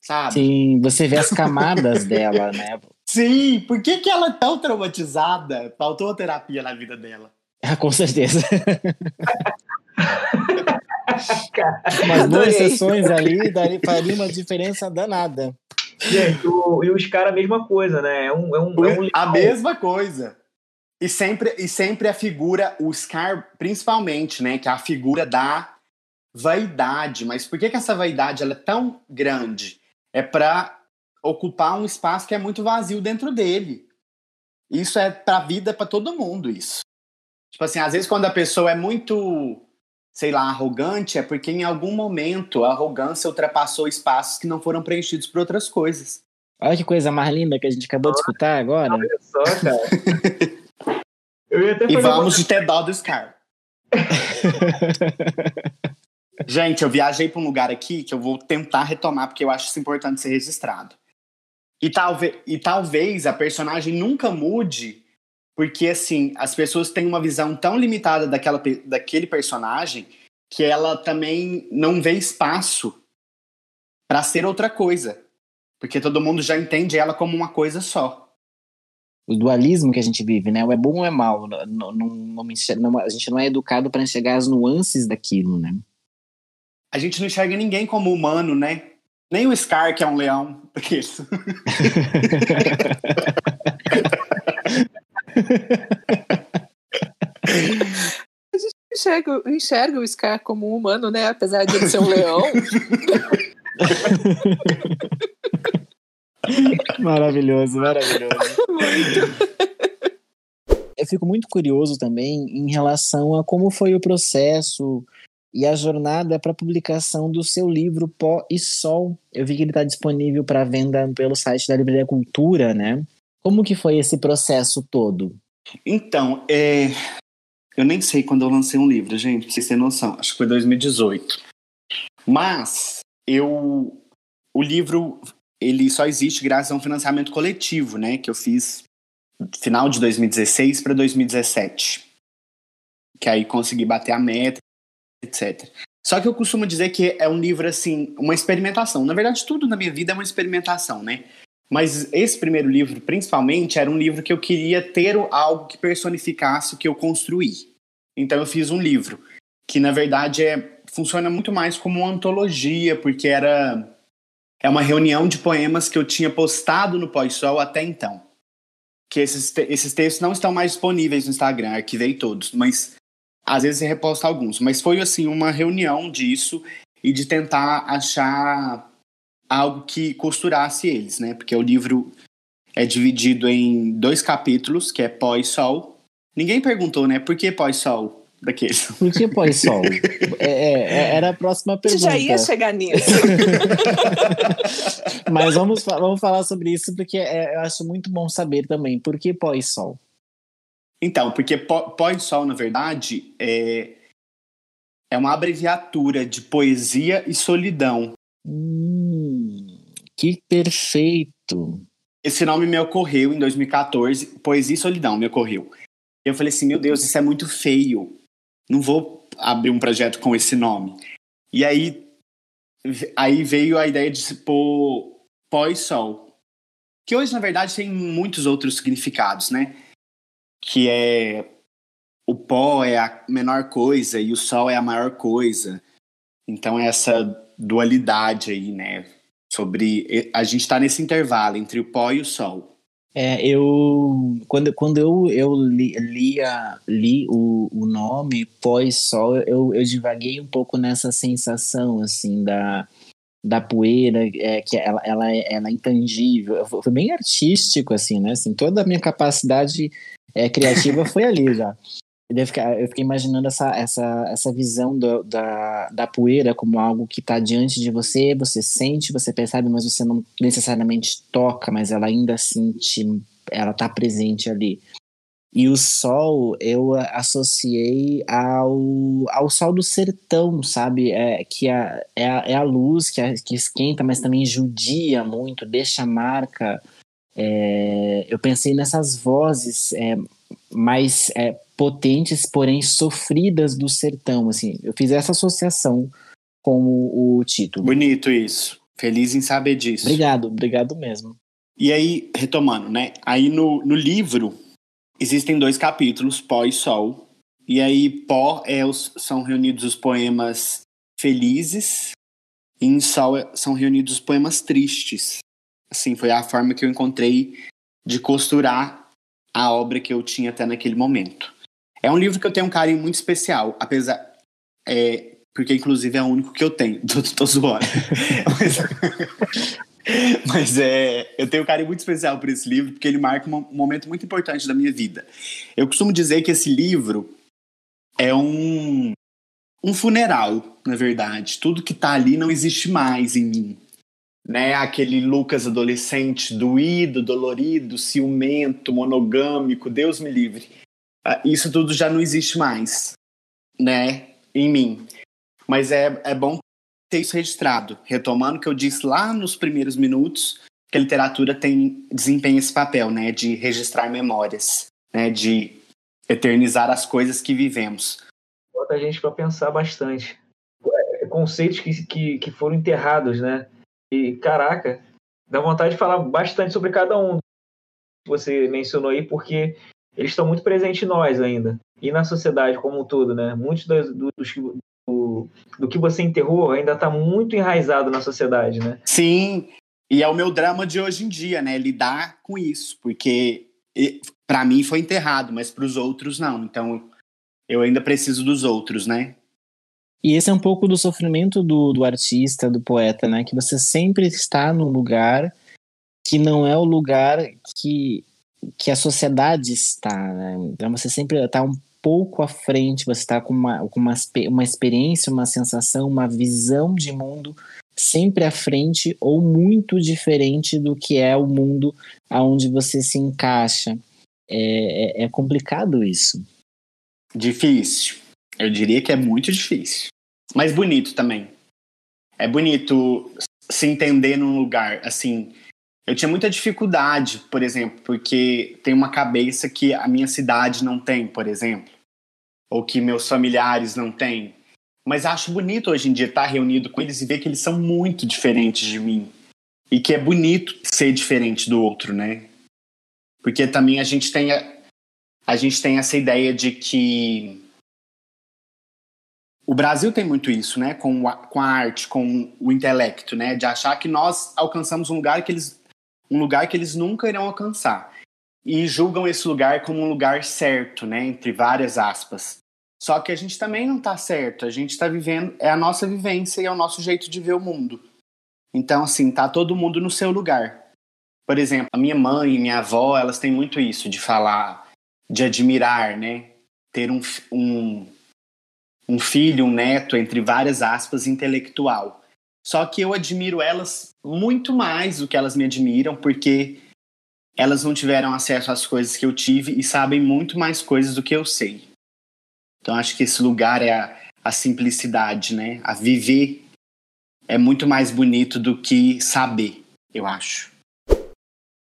sabe? Sim, você vê as camadas dela, né? Sim, por que, que ela é tão traumatizada? Faltou terapia na vida dela. Ah, com certeza. Umas duas sessões ali daria, faria uma diferença danada. Gente, o- e o Scar a mesma coisa, né? É um, é um, é um a mesma coisa. E sempre, e sempre a figura, o Scar principalmente, né? Que é a figura da vaidade. Mas por que, que essa vaidade ela é tão grande? É para ocupar um espaço que é muito vazio dentro dele. Isso é pra vida, para todo mundo, isso. Tipo assim, às vezes quando a pessoa é muito, sei lá, arrogante, é porque em algum momento a arrogância ultrapassou espaços que não foram preenchidos por outras coisas. Olha que coisa mais linda que a gente acabou de escutar agora. Olha só, cara. Eu ia até E vamos de ter dó do Scar. Gente, eu viajei para um lugar aqui que eu vou tentar retomar porque eu acho isso importante ser registrado. E, talvez, e talvez a personagem nunca mude, porque assim, as pessoas têm uma visão tão limitada daquela, daquele personagem que ela também não vê espaço para ser outra coisa. Porque todo mundo já entende ela como uma coisa só. O dualismo que a gente vive, né? O é bom ou é mal. Não, não, não a gente não é educado para enxergar as nuances daquilo, né? A gente não enxerga ninguém como humano, né? Nem o Scar, que é um leão. Aqueles. Enxerga, enxerga o Scar como um humano, né? Apesar de ele ser um leão. maravilhoso, maravilhoso. Muito. Eu fico muito curioso também em relação a como foi o processo e a jornada para a publicação do seu livro Pó e Sol. Eu vi que ele está disponível para venda pelo site da Livraria Cultura, né? Como que foi esse processo todo? Então, é... eu nem sei quando eu lancei um livro, gente, vocês terem noção. Acho que foi 2018. Mas eu. O livro ele só existe graças a um financiamento coletivo, né? Que eu fiz final de 2016 para 2017. Que aí consegui bater a meta, etc. Só que eu costumo dizer que é um livro, assim, uma experimentação. Na verdade, tudo na minha vida é uma experimentação, né? Mas esse primeiro livro, principalmente, era um livro que eu queria ter algo que personificasse o que eu construí. Então eu fiz um livro que, na verdade, é, funciona muito mais como uma antologia, porque era é uma reunião de poemas que eu tinha postado no Pós-Sol até então. Que esses, te- esses textos não estão mais disponíveis no Instagram, arquivei todos, mas às vezes reposto alguns. Mas foi, assim, uma reunião disso e de tentar achar algo que costurasse eles, né? Porque o livro é dividido em dois capítulos, que é pós-sol. Ninguém perguntou, né? Por que pós-sol daqueles? Por que pós-sol? É, é, é, era a próxima pergunta. já ia chegar nisso. Mas vamos, vamos falar sobre isso porque é, eu acho muito bom saber também. Por que pós-sol? Então, porque pó- pós-sol, na verdade, é, é uma abreviatura de poesia e solidão. Hum, que perfeito. Esse nome me ocorreu em 2014, Poesia e Solidão me ocorreu. Eu falei assim, meu Deus, isso é muito feio. Não vou abrir um projeto com esse nome. E aí, aí veio a ideia de pôr pós-sol. Que hoje, na verdade, tem muitos outros significados, né? Que é o pó é a menor coisa e o sol é a maior coisa. Então, essa dualidade aí, né? Sobre. A gente tá nesse intervalo entre o pó e o sol. É, eu quando, quando eu, eu li, lia, li o, o nome pós-sol, eu, eu divaguei um pouco nessa sensação assim da, da poeira, é, que ela, ela, é- ela é intangível. Foi bem artístico, assim, né? Assim, toda a minha capacidade é, criativa foi ali já. Eu fiquei, eu fiquei imaginando essa, essa, essa visão do- da, da poeira como algo que está diante de você, você sente, você percebe, mas você não necessariamente toca, mas ela ainda assim te, ela está presente ali. E o sol eu associei ao, ao sol do sertão, sabe? É, que a, é, a, é a luz que, a, que esquenta, mas também judia muito, deixa marca. É, eu pensei nessas vozes é, mais é, potentes, porém sofridas do sertão. Assim, eu fiz essa associação com o, o título. Bonito isso. Feliz em saber disso. Obrigado, obrigado mesmo. E aí, retomando, né? Aí no, no livro existem dois capítulos, pó e sol. E aí, pó é os, são reunidos os poemas felizes, e em sol é- são reunidos os poemas tristes. Assim, foi a forma que eu encontrei de costurar a obra que eu tinha até naquele momento. É um livro que eu tenho um carinho muito especial, apesar. É, porque, inclusive, é o único que eu tenho. Tô, tô zoando. Mas- Mas é, eu tenho um carinho muito especial por esse livro, porque ele marca um momento muito importante da minha vida. Eu costumo dizer que esse livro é um, um funeral, na verdade. Tudo que tá ali não existe mais em mim. Né? Aquele Lucas adolescente, doído, dolorido, ciumento, monogâmico, Deus me livre. Ah, Isso tudo já não existe mais, né? Em mim. Mas é, é bom ter isso registrado. Retomando o que eu disse lá nos primeiros minutos, que a literatura tem desempenha esse papel, né, de registrar memórias, né, de eternizar as coisas que vivemos. Bota a gente para pensar bastante. É, conceitos que, que, que foram enterrados, né? E, caraca, dá vontade de falar bastante sobre cada um que você mencionou aí, porque eles estão muito presentes em nós ainda. E na sociedade como um todo, né? Muitos dos, dos, do, do que você enterrou ainda está muito enraizado na sociedade, né? Sim, e é o meu drama de hoje em dia, né? Lidar com isso, porque para mim foi enterrado, mas para os outros não. Então eu ainda preciso dos outros, né? E esse é um pouco do sofrimento do, do artista, do poeta, né? Que você sempre está num lugar que não é o lugar que, que a sociedade está, né? Então você sempre está um pouco à frente, você está com, uma, com uma, uma experiência, uma sensação, uma visão de mundo sempre à frente ou muito diferente do que é o mundo aonde você se encaixa. É, é, é complicado isso. Difícil. Eu diria que é muito difícil. Mas bonito também. É bonito se entender num lugar. Assim, eu tinha muita dificuldade, por exemplo, porque tem uma cabeça que a minha cidade não tem, por exemplo. Ou que meus familiares não têm. Mas acho bonito hoje em dia estar reunido com eles e ver que eles são muito diferentes de mim. E que é bonito ser diferente do outro, né? Porque também a gente tem a, a gente tem essa ideia de que o Brasil tem muito isso, né? Com a, com a arte, com o intelecto, né? De achar que nós alcançamos um lugar que eles um lugar que eles nunca irão alcançar e julgam esse lugar como um lugar certo, né? Entre várias aspas. Só que a gente também não está certo, a gente está vivendo, é a nossa vivência e é o nosso jeito de ver o mundo. Então, assim, tá todo mundo no seu lugar. Por exemplo, a minha mãe e minha avó, elas têm muito isso de falar, de admirar, né? Ter um, um, um filho, um neto, entre várias aspas, intelectual. Só que eu admiro elas muito mais do que elas me admiram, porque elas não tiveram acesso às coisas que eu tive e sabem muito mais coisas do que eu sei. Então acho que esse lugar é a, a simplicidade, né? A viver é muito mais bonito do que saber, eu acho.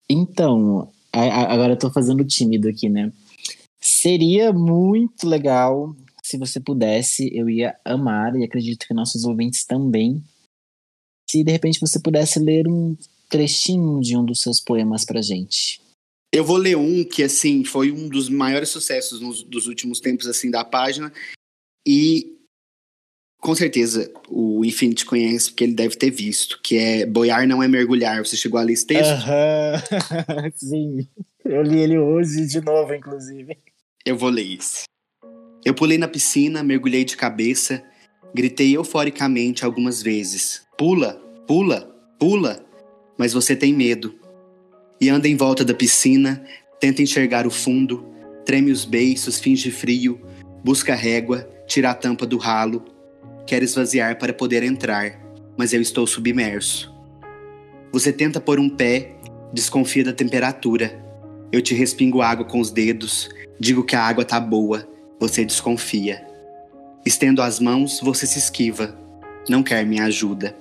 Então, agora eu tô fazendo tímido aqui, né? Seria muito legal se você pudesse, eu ia amar, e acredito que nossos ouvintes também, se de repente você pudesse ler um trechinho de um dos seus poemas pra gente. Eu vou ler um que, assim, foi um dos maiores sucessos nos, dos últimos tempos, assim, da página. E, com certeza, o Infinity conhece, porque ele deve ter visto, que é Boiar não é mergulhar. Você chegou a ler esse texto? Aham, sim. Eu li ele hoje de novo, inclusive. Eu vou ler isso. Eu pulei na piscina, mergulhei de cabeça, gritei euforicamente algumas vezes. Pula, pula, pula. Mas você tem medo e anda em volta da piscina, tenta enxergar o fundo, treme os beiços, finge frio, busca régua, tira a tampa do ralo. Quer esvaziar para poder entrar, mas eu estou submerso. Você tenta pôr um pé, desconfia da temperatura. Eu te respingo água com os dedos, digo que a água tá boa, você desconfia. Estendo as mãos, você se esquiva, não quer minha ajuda.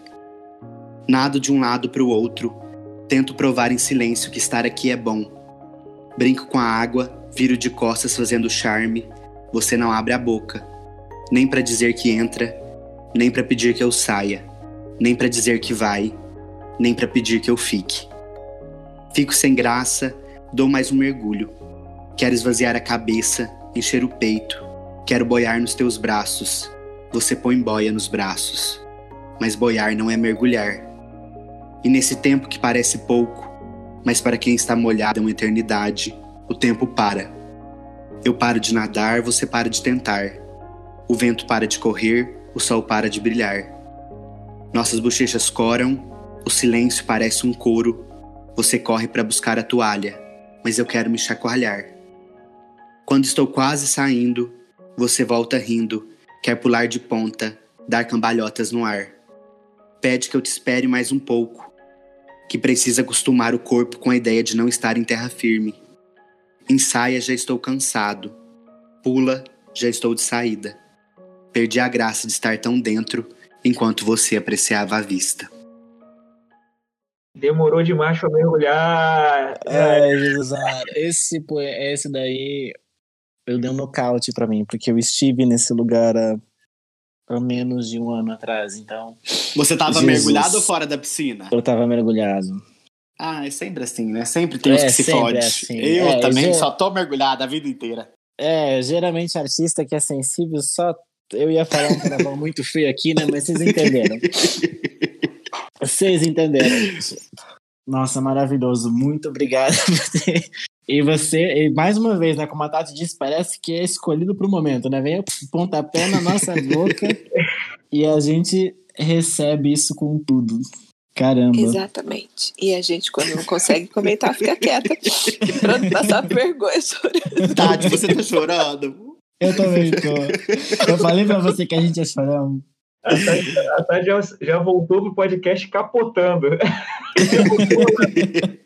Nado de um lado para o outro, Tento provar em silêncio que estar aqui é bom. Brinco com a água, viro de costas fazendo charme. Você não abre a boca, nem para dizer que entra, nem para pedir que eu saia, nem para dizer que vai, nem para pedir que eu fique. Fico sem graça, dou mais um mergulho. Quero esvaziar a cabeça, encher o peito. Quero boiar nos teus braços. Você põe boia nos braços. Mas boiar não é mergulhar. E nesse tempo que parece pouco, mas para quem está molhado é uma eternidade, o tempo para. Eu paro de nadar, você para de tentar. O vento para de correr, o sol para de brilhar. Nossas bochechas coram, o silêncio parece um coro. Você corre para buscar a toalha, mas eu quero me chacoalhar. Quando estou quase saindo, você volta rindo, quer pular de ponta, dar cambalhotas no ar. Pede que eu te espere mais um pouco, que precisa acostumar o corpo com a ideia de não estar em terra firme. Ensaia, já estou cansado. Pula, já estou de saída. Perdi a graça de estar tão dentro enquanto você apreciava a vista. Demorou demais pra mergulhar. É, Jesus, amado. esse, esse daí eu dei um nocaute pra mim, porque eu estive nesse lugar há, há menos de um ano atrás, então Você tava Jesus. mergulhado ou fora da piscina? eu tava mergulhado. Ah, é sempre assim, né? Sempre tem É, que se sempre fode. é assim. Eu É, também já- só tô mergulhado a vida inteira. É, geralmente artista que é sensível só. Eu ia falar um palavrão muito feio aqui, né? Mas vocês entenderam. Vocês entenderam. Nossa, maravilhoso. Muito obrigado. por ter- E você, e mais uma vez, né? Como a Tati disse, parece que é escolhido pro momento, né? Vem o pontapé na nossa boca e a gente recebe isso com tudo. Caramba. Exatamente. E a gente, quando não consegue comentar, fica quieta. pra não passar vergonha chorando. Tati, você tá chorando? Eu também tô. Eu falei pra você que a gente ia chorar. A Tati, a Tati já, já voltou pro podcast capotando.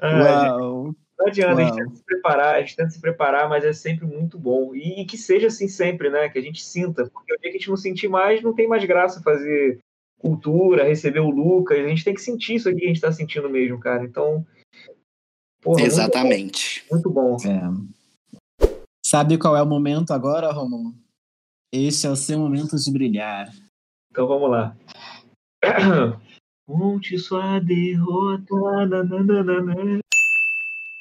Ah, Uau. Não adianta, a gente Uau. tenta se preparar, a gente tenta se preparar, mas é sempre muito bom. E, e que seja assim sempre, né? Que a gente sinta, porque o dia que a gente não sentir mais, não tem mais graça fazer cultura, receber o Lucas. A gente tem que sentir isso aqui que a gente tá sentindo mesmo, cara. Então, porra, muito Exatamente. bom, Muito bom. É. Sabe qual é o momento agora, Romulo? Este é o seu momento de brilhar. Então vamos lá. Conte sua derrota. nananana.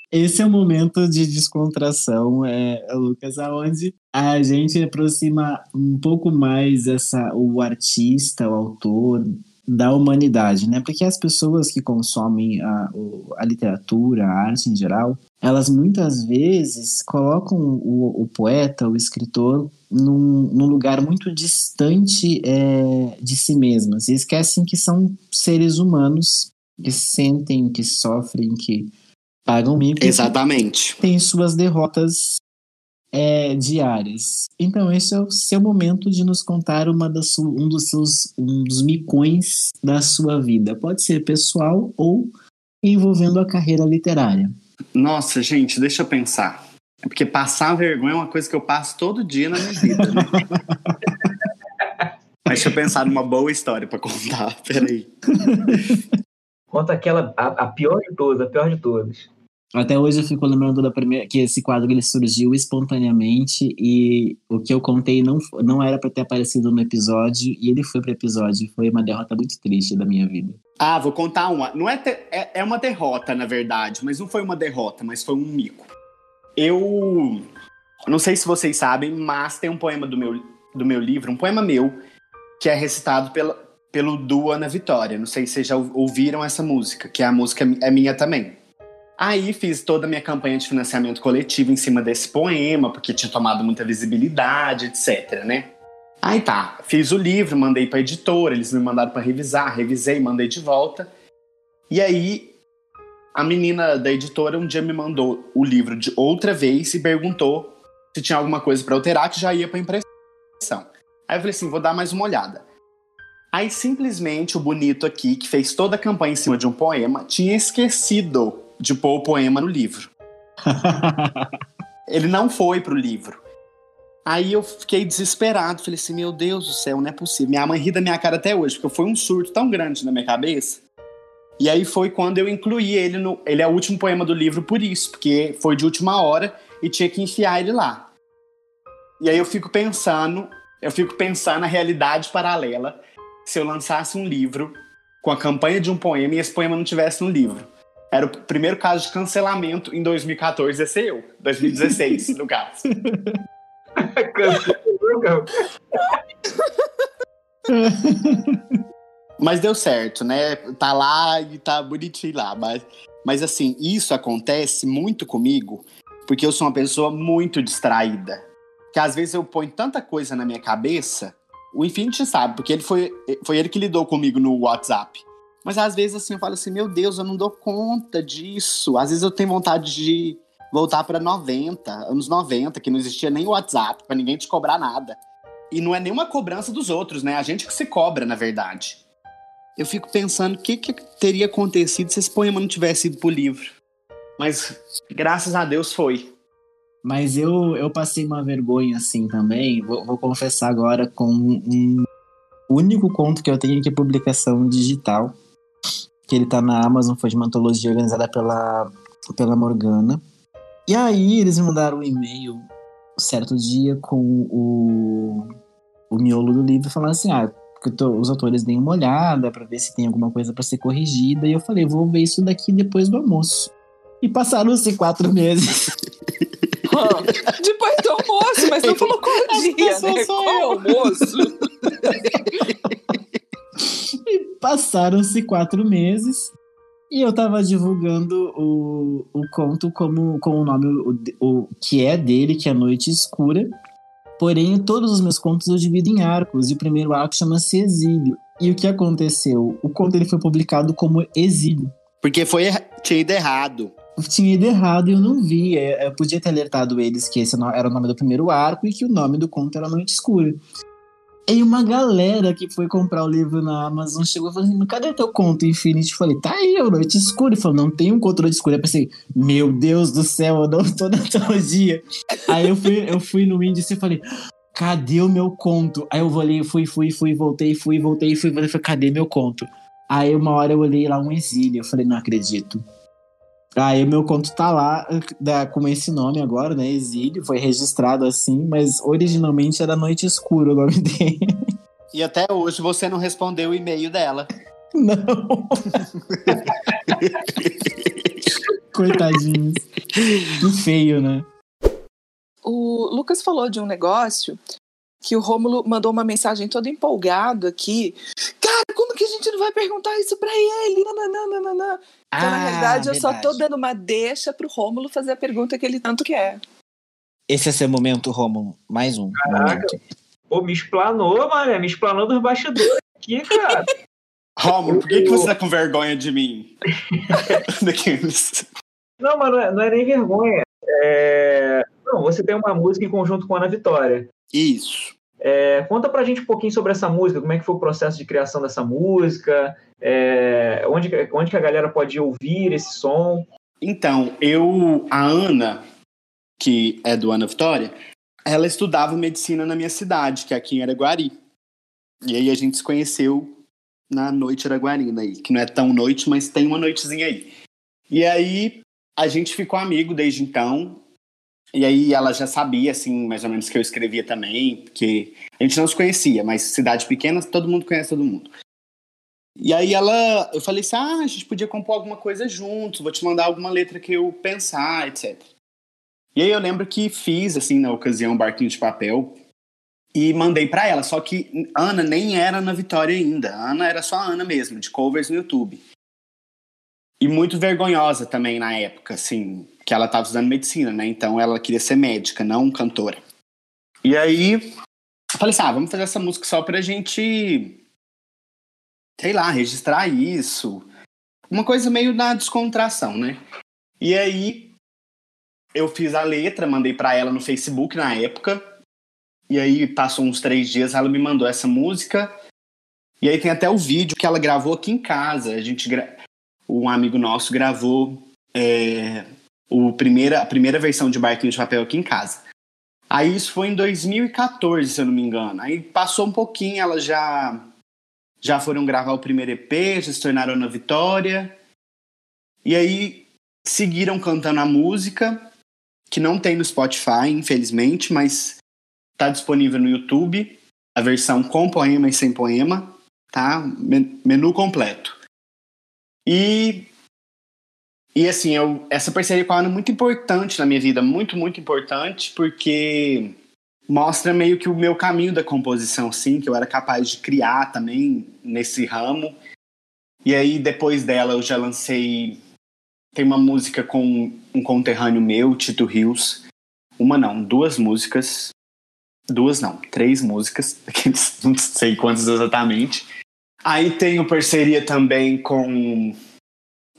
Esse é o momento de descontração, é, Lucas, aonde a gente aproxima um pouco mais essa, o artista, o autor, da humanidade, né? Porque as pessoas que consomem a, a literatura, a arte em geral, elas muitas vezes colocam o, o poeta, o escritor, num, num lugar muito distante é, de si mesmas e esquecem que são seres humanos que sentem, que sofrem, que pagam mico, Exatamente. têm suas derrotas é, diárias. Então esse é o seu momento de nos contar uma das um dos seus um dos micões da sua vida. Pode ser pessoal ou envolvendo a carreira literária. Nossa, gente, deixa eu pensar. É porque passar vergonha é uma coisa que eu passo todo dia na minha vida, né? Mas deixa eu pensar numa boa história pra contar. Peraí. Conta aquela, a, a pior de todas, a pior de todas. Até hoje eu fico lembrando da primeira que esse quadro ele surgiu espontaneamente e o que eu contei não não era para ter aparecido no episódio e ele foi para episódio. Foi uma derrota muito triste da minha vida. Ah, vou contar uma. Não é, te- é, é uma derrota, na verdade, mas não foi uma derrota, mas foi um mico. Eu não sei se vocês sabem, mas tem um poema do meu, do meu livro, um poema meu, que é recitado pela, pelo duo Ana Vitória. Não sei se vocês já ou- ouviram essa música, que a música é minha também. Aí fiz toda a minha campanha de financiamento coletivo em cima desse poema, porque tinha tomado muita visibilidade, etc, né? Aí tá, fiz o livro, mandei pra editora, eles me mandaram pra revisar, revisei, mandei de volta. E aí a menina da editora um dia me mandou o livro de outra vez e perguntou se tinha alguma coisa pra alterar que já ia pra impressão. Aí eu falei assim, vou dar mais uma olhada. Aí simplesmente o bonito aqui, que fez toda a campanha em cima de um poema, tinha esquecido de pôr o poema no livro. Ele não foi pro livro. Aí eu fiquei desesperado, falei assim, meu Deus do céu, não é possível. Minha mãe ri da minha cara até hoje, porque foi um surto tão grande na minha cabeça. E aí foi quando eu incluí ele no. Ele é o último poema do livro por isso, porque foi de última hora e tinha que enfiar ele lá. E aí eu fico pensando, eu fico pensando na realidade paralela se eu lançasse um livro com a campanha de um poema e esse poema não tivesse no livro. Era o primeiro caso de cancelamento em 2014, ia ser eu. 2016, no caso. Mas deu certo, né? Tá lá e tá bonitinho lá. Mas, mas assim, isso acontece muito comigo porque eu sou uma pessoa muito distraída. Que às vezes eu ponho tanta coisa na minha cabeça. O Infinity sabe, porque ele foi, foi ele que lidou comigo no WhatsApp. Mas às vezes assim eu falo assim, meu Deus, eu não dou conta disso. Às vezes eu tenho vontade de voltar para 90, anos 90, que não existia nem WhatsApp, para ninguém te cobrar nada. E não é nenhuma cobrança dos outros, né? A gente que se cobra, na verdade. Eu fico pensando o que, que teria acontecido se esse poema não tivesse ido pro livro. Mas graças a Deus foi. Mas eu, eu passei uma vergonha assim também. Vou, vou confessar agora com um, único conto que eu tenho aqui é publicação digital, que ele tá na Amazon, foi de uma antologia organizada pela, pela Morgana. E aí eles me mandaram um e-mail certo dia com o, o miolo do livro falando assim, ah, que tô, os autores deem uma olhada para ver se tem alguma coisa para ser corrigida. E eu falei, vou ver isso daqui depois do almoço. E passaram-se quatro meses. Depois do almoço, mas não falou qual dia, né? Qual almoço? Passaram-se quatro meses. E eu tava divulgando o, o conto como, com o nome o, o, que é dele, que é Noite Escura. Porém, todos os meus contos eu divido em arcos, e o primeiro arco chama-se Exílio. E o que aconteceu? O conto ele foi publicado como Exílio. Porque foi tinha ido errado. Tinha ido errado e eu não vi. Eu podia ter alertado eles que esse era o nome do primeiro arco e que o nome do conto era Noite Escura. E uma galera que foi comprar o livro na Amazon chegou e falou assim: cadê teu conto Infinity? Eu falei: tá aí, o Noite Escura. Ele falou: não tem um conto Noite Escura. Eu pensei: meu Deus do céu, eu não tô na antologia. aí eu fui, eu fui no índice e falei: cadê o meu conto? Aí eu olhei, fui, fui, fui, voltei, fui, voltei, fui, voltei, falei: cadê meu conto? Aí uma hora eu olhei lá um exílio. Eu falei: não acredito. Aí o meu conto tá lá da, com esse nome agora, né? Exílio, foi registrado assim, mas originalmente era Noite Escura o nome dele. E até hoje você não respondeu o e-mail dela. Não. Coitadinhos. Que feio, né? O Lucas falou de um negócio que o Rômulo mandou uma mensagem todo empolgado aqui. Cara, como que a gente não vai perguntar isso pra ele? Nananana. Então, na Ah, realidade, eu só tô verdade. dando uma deixa pro Rômulo fazer a pergunta que ele tanto quer. Esse é seu momento, Romulo. Mais um Caraca. momento. Pô, me explanou, mané. Me explanou dos bastidores aqui, cara. Romulo, por que, que você tá com vergonha de mim? Não, mas não é, não é nem vergonha. É... Não, você tem uma música em conjunto com a Ana Vitória. Isso. É, conta pra gente um pouquinho sobre essa música, como é que foi o processo de criação dessa música, é, onde, onde que a galera pode ouvir esse som. Então, eu, a Ana, que é do Ana Vitória, ela estudava medicina na minha cidade, que é aqui em Araguari. E aí a gente se conheceu na noite araguarina aí, que não é tão noite, mas tem uma noitezinha aí. E aí a gente ficou amigo desde então. E aí ela já sabia, assim, mais ou menos que eu escrevia também, porque a gente não se conhecia, mas cidade pequena, todo mundo conhece todo mundo. E aí ela, eu falei assim, ah, a gente podia compor alguma coisa juntos, vou te mandar alguma letra que eu pensar, etc. E aí eu lembro que fiz, assim, na ocasião, um barquinho de papel e mandei pra ela, só que Ana nem era na Vitória ainda, Ana era só Ana mesmo, de covers no YouTube. E muito vergonhosa também na época, assim, que ela tava estudando medicina, né? Então ela queria ser médica, não cantora. E aí, falei assim, ah, vamos fazer essa música só pra gente sei lá, registrar isso. Uma coisa meio na descontração, né? E aí eu fiz a letra, mandei pra ela no Facebook na época. E aí passou uns três dias, ela me mandou essa música. E aí tem até o vídeo que ela gravou aqui em casa. A gente gra... um amigo nosso gravou é, o primeira, a primeira versão de Barquinho de Papel aqui em casa. Aí isso foi em 2014, se eu não me engano. Aí passou um pouquinho, ela já já foram gravar o primeiro EP, já se tornaram na Vitória. E aí seguiram cantando a música, que não tem no Spotify, infelizmente, mas tá disponível no YouTube, a versão com poema e sem poema, tá? Men- Menu completo. E e assim, eu, essa parceria com a Ana é muito importante na minha vida, muito, muito importante, porque mostra meio que o meu caminho da composição, sim, que eu era capaz de criar também nesse ramo. E aí, depois dela, eu já lancei. Tem uma música com um conterrâneo meu, Tito Rios. Uma não, duas músicas. Duas não, três músicas. Não sei quantas exatamente. Aí tenho parceria também com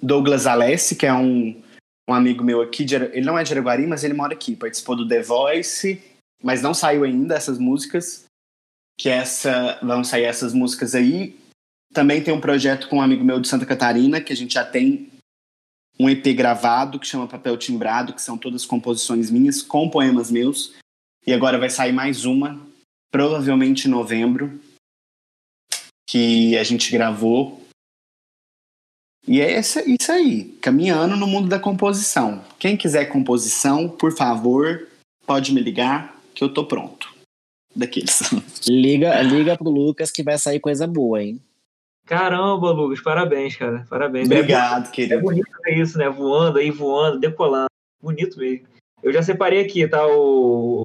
Douglas Alessi, que é um, um amigo meu aqui. De, ele não é de Araguari, mas ele mora aqui. Participou do The Voice mas não saiu ainda essas músicas. Que essa vão sair essas músicas aí. Também tem um projeto com um amigo meu de Santa Catarina, que a gente já tem um EP gravado que chama Papel Timbrado, que são todas composições minhas com poemas meus. E agora vai sair mais uma, provavelmente em novembro. que a gente gravou. E é essa- isso aí, caminhando no mundo da composição. Quem quiser composição, por favor, pode me ligar, que eu tô pronto. Daqueles. Liga, liga pro Lucas que vai sair coisa boa, hein? Caramba, Lucas, parabéns, cara. Parabéns. Obrigado, É querido. bonito ver isso, né? Voando aí, voando, decolando. Bonito mesmo. Eu já separei aqui, tá? O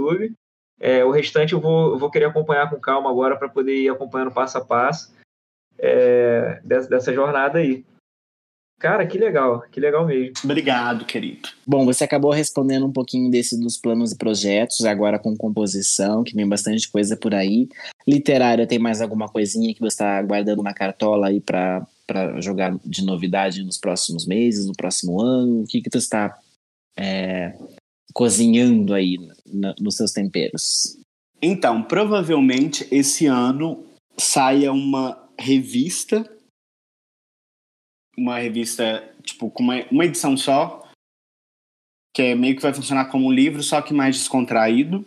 o YouTube. É, o restante eu vou, eu vou querer acompanhar com calma agora para poder ir acompanhando passo a passo é, dessa, dessa jornada aí. Cara, que legal, que legal mesmo. Obrigado, querido. Bom, você acabou respondendo um pouquinho desse dos planos e projetos, agora com composição, que vem bastante coisa por aí. Literária, tem mais alguma coisinha que você está guardando na cartola aí para jogar de novidade nos próximos meses, no próximo ano? O que, que tu está é, cozinhando aí na- nos seus temperos? Então, provavelmente esse ano saia uma revista, uma revista, tipo, com uma, uma edição só, que é meio que vai funcionar como um livro, só que mais descontraído.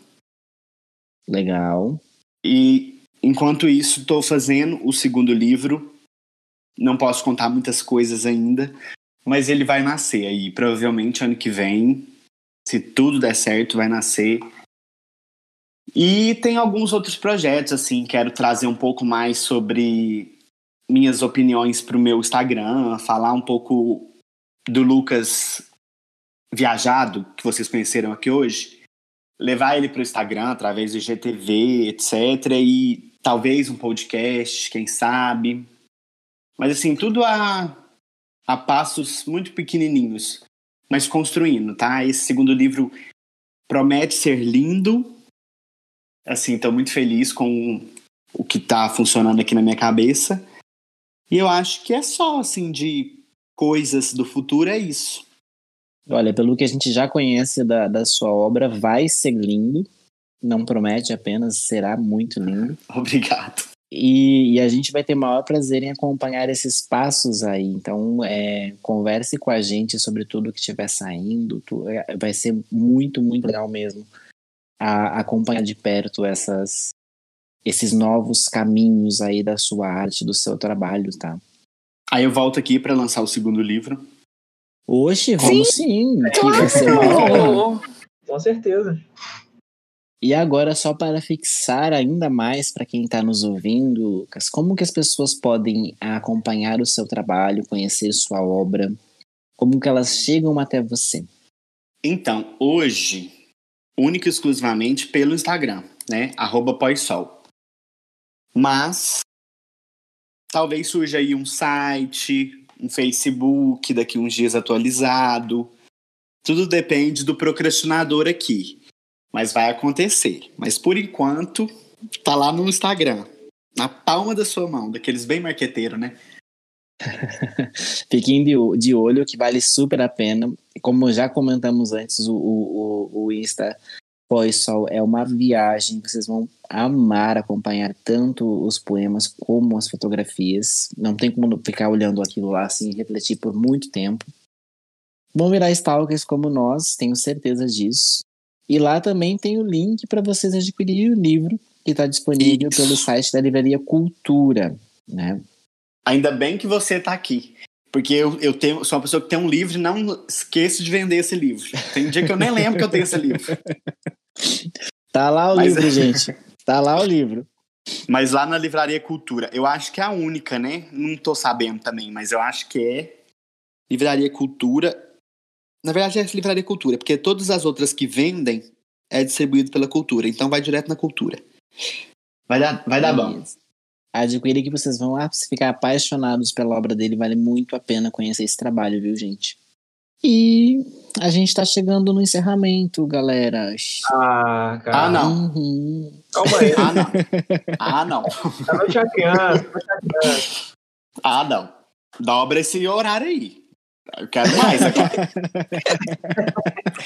Legal. E enquanto isso, estou fazendo o segundo livro. Não posso contar muitas coisas ainda, mas ele vai nascer aí, provavelmente ano que vem. Se tudo der certo, vai nascer. E tem alguns outros projetos, assim, quero trazer um pouco mais sobre minhas opiniões para o meu Instagram, falar um pouco do Lucas viajado, que vocês conheceram aqui hoje levar ele para o Instagram através do GTV, etc. E talvez um podcast, quem sabe. Mas assim, tudo a, a passos muito pequenininhos, mas construindo, tá? Esse segundo livro promete ser lindo. Assim, estou muito feliz com o que está funcionando aqui na minha cabeça. E eu acho que é só, assim, de coisas do futuro, é isso. Olha, pelo que a gente já conhece da, da sua obra, vai ser lindo. Não promete apenas, será muito lindo. Obrigado. E, e a gente vai ter maior prazer em acompanhar esses passos aí. Então, é, converse com a gente sobre tudo que estiver saindo. Tu- é, vai ser muito, muito legal mesmo a, acompanhar de perto essas, esses novos caminhos aí da sua arte, do seu trabalho, tá? Aí eu volto aqui para lançar o segundo livro. Hoje, vamos sim. que vai ser uma honra. Com certeza. E agora, só para fixar ainda mais para quem está nos ouvindo, Lucas, como que as pessoas podem acompanhar o seu trabalho, conhecer sua obra? Como que elas chegam até você? Então, hoje, único e exclusivamente pelo Instagram, né? Arroba. Mas talvez surja aí um site, um Facebook daqui uns dias atualizado. Tudo depende do procrastinador aqui. Mas vai acontecer. Mas por enquanto, tá lá no Instagram. Na palma da sua mão, daqueles bem marqueteiro, né? Fiquem de, de olho que vale super a pena. Como já comentamos antes, o, o, o, Insta Pós-Sol é uma viagem. Vocês vão amar acompanhar tanto os poemas como as fotografias. Não tem como ficar olhando aquilo lá assim e refletir por muito tempo. Vão virar stalkers como nós, tenho certeza disso. E lá também tem o link para vocês adquirirem o livro que está disponível pelo site da Livraria Cultura, né? Ainda bem que você tá aqui. Porque eu, eu tenho, sou uma pessoa que tem um livro e não esqueço de vender esse livro. Tem dia que eu nem lembro que eu tenho esse livro. Tá lá o Mas- livro, gente. Tá lá o livro. Mas lá na Livraria Cultura, eu acho que é a única, né? Não tô sabendo também, mas eu acho que é Livraria Cultura. Na verdade é Livraria Cultura, porque todas as outras que vendem é distribuído pela Cultura, então vai direto na Cultura. Vai dar, vai dar bom. Adquire que vocês vão ah, ficar apaixonados pela obra dele. Vale muito a pena conhecer esse trabalho, viu, gente? E a gente tá chegando no encerramento, galera. Ah, cara. Ah, não. Uhum. Calma aí. Ah, não. Ah, não. Tá não chateando, tá chateando. Ah, não. Dobra esse horário aí. Eu quero mais agora.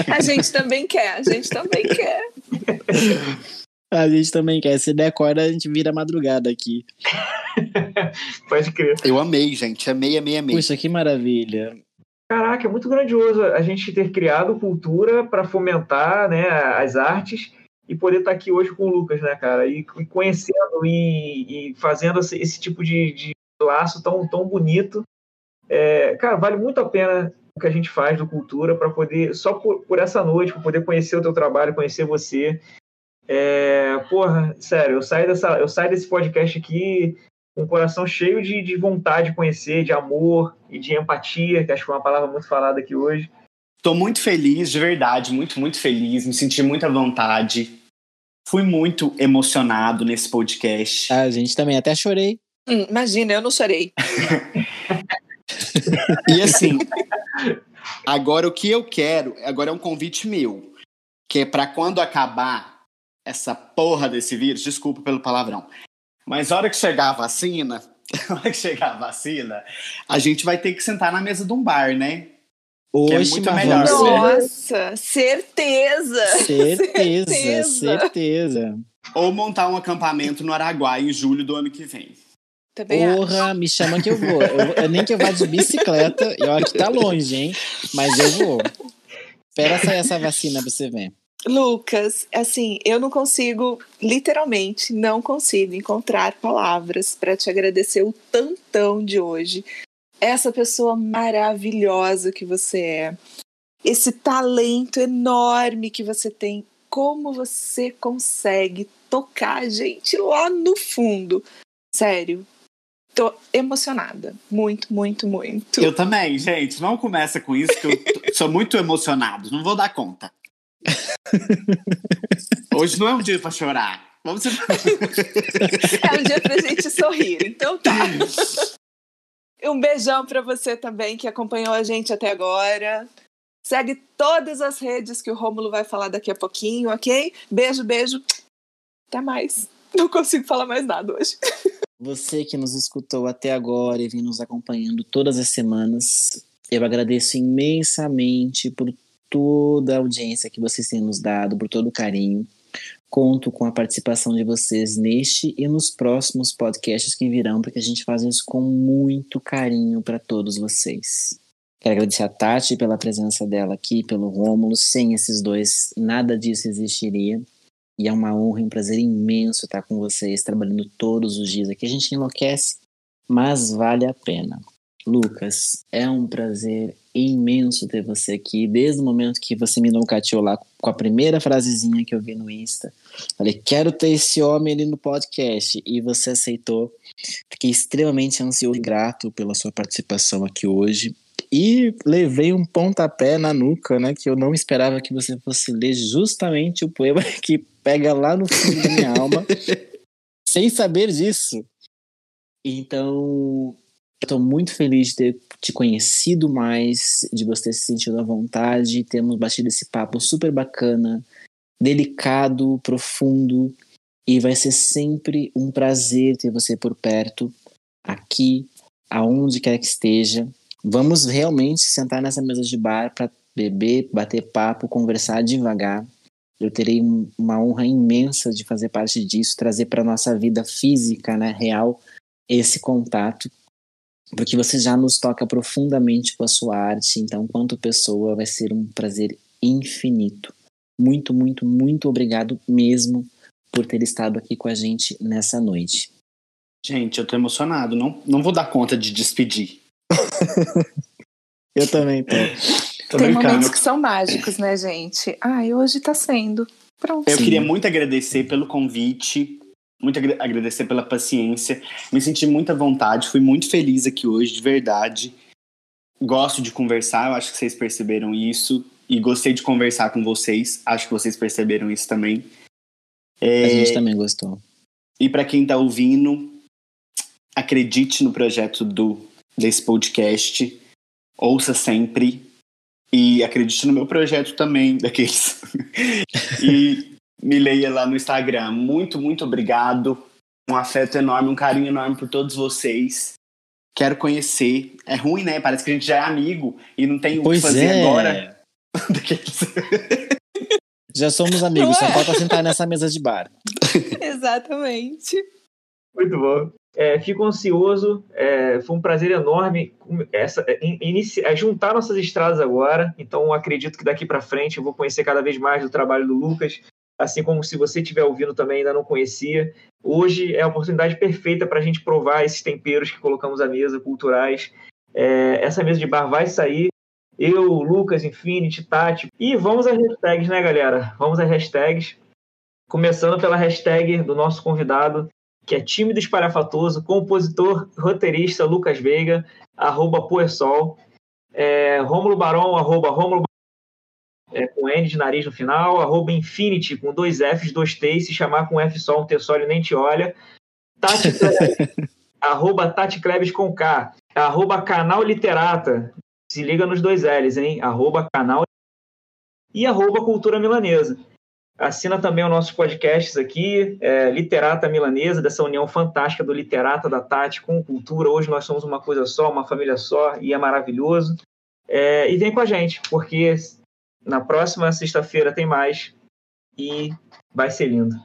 A gente também quer, a gente também quer. A gente também quer. Se der corda, a gente vira madrugada aqui. Pode crer. Eu amei, gente. Amei, amei, amei. Puxa, que maravilha. Caraca, é muito grandioso a gente ter criado cultura para fomentar né, as artes e poder estar aqui hoje com o Lucas, né, cara? E, e conhecendo e, e, fazendo esse, esse tipo de, de, laço tão, tão bonito. É, cara, vale muito a pena o que a gente faz do Cultura para poder, só por, por essa noite, para poder conhecer o teu trabalho, conhecer você. É, porra, sério, eu saio, dessa, eu saio desse podcast aqui com o coração cheio de, de vontade de conhecer, de amor e de empatia, que acho que é uma palavra muito falada aqui hoje. Estou muito feliz, de verdade, muito, muito feliz, me senti muita vontade. Fui muito emocionado nesse podcast. A gente também, até chorei. Hum, imagina, eu não chorei. e assim, agora o que eu quero, agora é um convite meu, que é para quando acabar essa porra desse vírus, desculpa pelo palavrão, mas a hora que chegar a vacina, a hora que chegar a vacina, a gente vai ter que sentar na mesa de um bar, né? Hoje, é muito melhor. Nossa, certeza. Certeza, certeza. certeza. Ou montar um acampamento no Araguaia em julho do ano que vem. Também Porra, acho. me chama que eu vou. Eu, eu, nem que eu vá de bicicleta, e olha que tá longe, hein? Mas eu vou. Espera sair essa vacina pra você ver. Lucas, assim, eu não consigo, literalmente, não consigo encontrar palavras para te agradecer o tantão de hoje essa pessoa maravilhosa que você é, esse talento enorme que você tem, como você consegue tocar a gente lá no fundo. Sério, tô emocionada. Muito, muito, muito. Eu também, gente. Não começa com isso, que eu sou muito emocionado. Não vou dar conta. Hoje não é um dia para chorar. Vamos é um dia pra gente sorrir. Então tá. Um beijão para você também que acompanhou a gente até agora. Segue todas as redes que o Rômulo vai falar daqui a pouquinho, ok? Beijo, beijo. Até mais. Não consigo falar mais nada hoje. Você que nos escutou até agora e vem nos acompanhando todas as semanas, eu agradeço imensamente por toda a audiência que vocês têm nos dado, por todo o carinho. Conto com a participação de vocês neste e nos próximos podcasts que virão, porque a gente faz isso com muito carinho para todos vocês. Quero agradecer a Tati pela presença dela aqui, pelo Rômulo. Sem esses dois, nada disso existiria. E é uma honra e um prazer imenso estar com vocês, trabalhando todos os dias aqui. A gente enlouquece, mas vale a pena. Lucas, é um prazer imenso ter você aqui. Desde o momento que você me nocauteou lá com a primeira frasezinha que eu vi no Insta. Falei, quero ter esse homem ali no podcast. E você aceitou. Fiquei extremamente ansioso e grato pela sua participação aqui hoje. E levei um pontapé na nuca, né? Que eu não esperava que você fosse ler justamente o poema que pega lá no fundo da minha alma, sem saber disso. Então, Estou muito feliz de ter te conhecido mais, de você se sentido à vontade. Temos batido esse papo super bacana, delicado, profundo. E vai ser sempre um prazer ter você por perto, aqui, aonde quer que esteja. Vamos realmente sentar nessa mesa de bar para beber, bater papo, conversar devagar. Eu terei uma honra imensa de fazer parte disso, trazer para nossa vida física, né, real, esse contato porque você já nos toca profundamente com a sua arte, então, quanto pessoa, vai ser um prazer infinito. Muito, muito, muito obrigado mesmo por ter estado aqui com a gente nessa noite. Gente, eu tô emocionado, não, não vou dar conta de despedir. eu também tô. tô Tem brincando. momentos que são mágicos, né, gente? Ai, hoje tá sendo. Pronto. Eu Sim. queria muito agradecer pelo convite, muito agradecer pela paciência. Me senti muita vontade, fui muito feliz aqui hoje, de verdade. Gosto de conversar, eu acho que vocês perceberam isso. E gostei de conversar com vocês, acho que vocês perceberam isso também. É... A gente também gostou. E para quem está ouvindo, acredite no projeto do desse podcast, ouça sempre e acredite no meu projeto também, daqueles. e me leia lá no Instagram. Muito, muito obrigado. Um afeto enorme, um carinho enorme por todos vocês. Quero conhecer. É ruim, né? Parece que a gente já é amigo e não tem pois o que fazer é. agora. já somos amigos, só é? falta sentar nessa mesa de bar. Exatamente. Muito bom. É, fico ansioso, é, foi um prazer enorme essa, é, inici, é, juntar nossas estradas agora. Então, acredito que daqui para frente eu vou conhecer cada vez mais do trabalho do Lucas, assim como se você estiver ouvindo também ainda não conhecia. Hoje é a oportunidade perfeita para a gente provar esses temperos que colocamos à mesa, culturais. É, essa mesa de bar vai sair. Eu, Lucas, Infinity, Tati. E vamos às hashtags, né, galera? Vamos às hashtags. Começando pela hashtag do nosso convidado, que é tímido espalhafatoso, compositor, roteirista Lucas Veiga, arroba Poesol. É, Rômulo Barão, arroba Rômulo é, com N de nariz no final, arroba Infinity, com dois Fs, dois T's, se chamar com F só, um T só, ele nem te olha. Tati arroba Tati Klebs com K, arroba Canal Literata, se liga nos dois L's, hein? Arroba Canal e arroba Cultura Milanesa. Assina também os nossos podcasts aqui, é, Literata Milanesa, dessa união fantástica do Literata da Tati com cultura. Hoje nós somos uma coisa só, uma família só, e é maravilhoso. É, e vem com a gente, porque na próxima sexta-feira tem mais e vai ser lindo.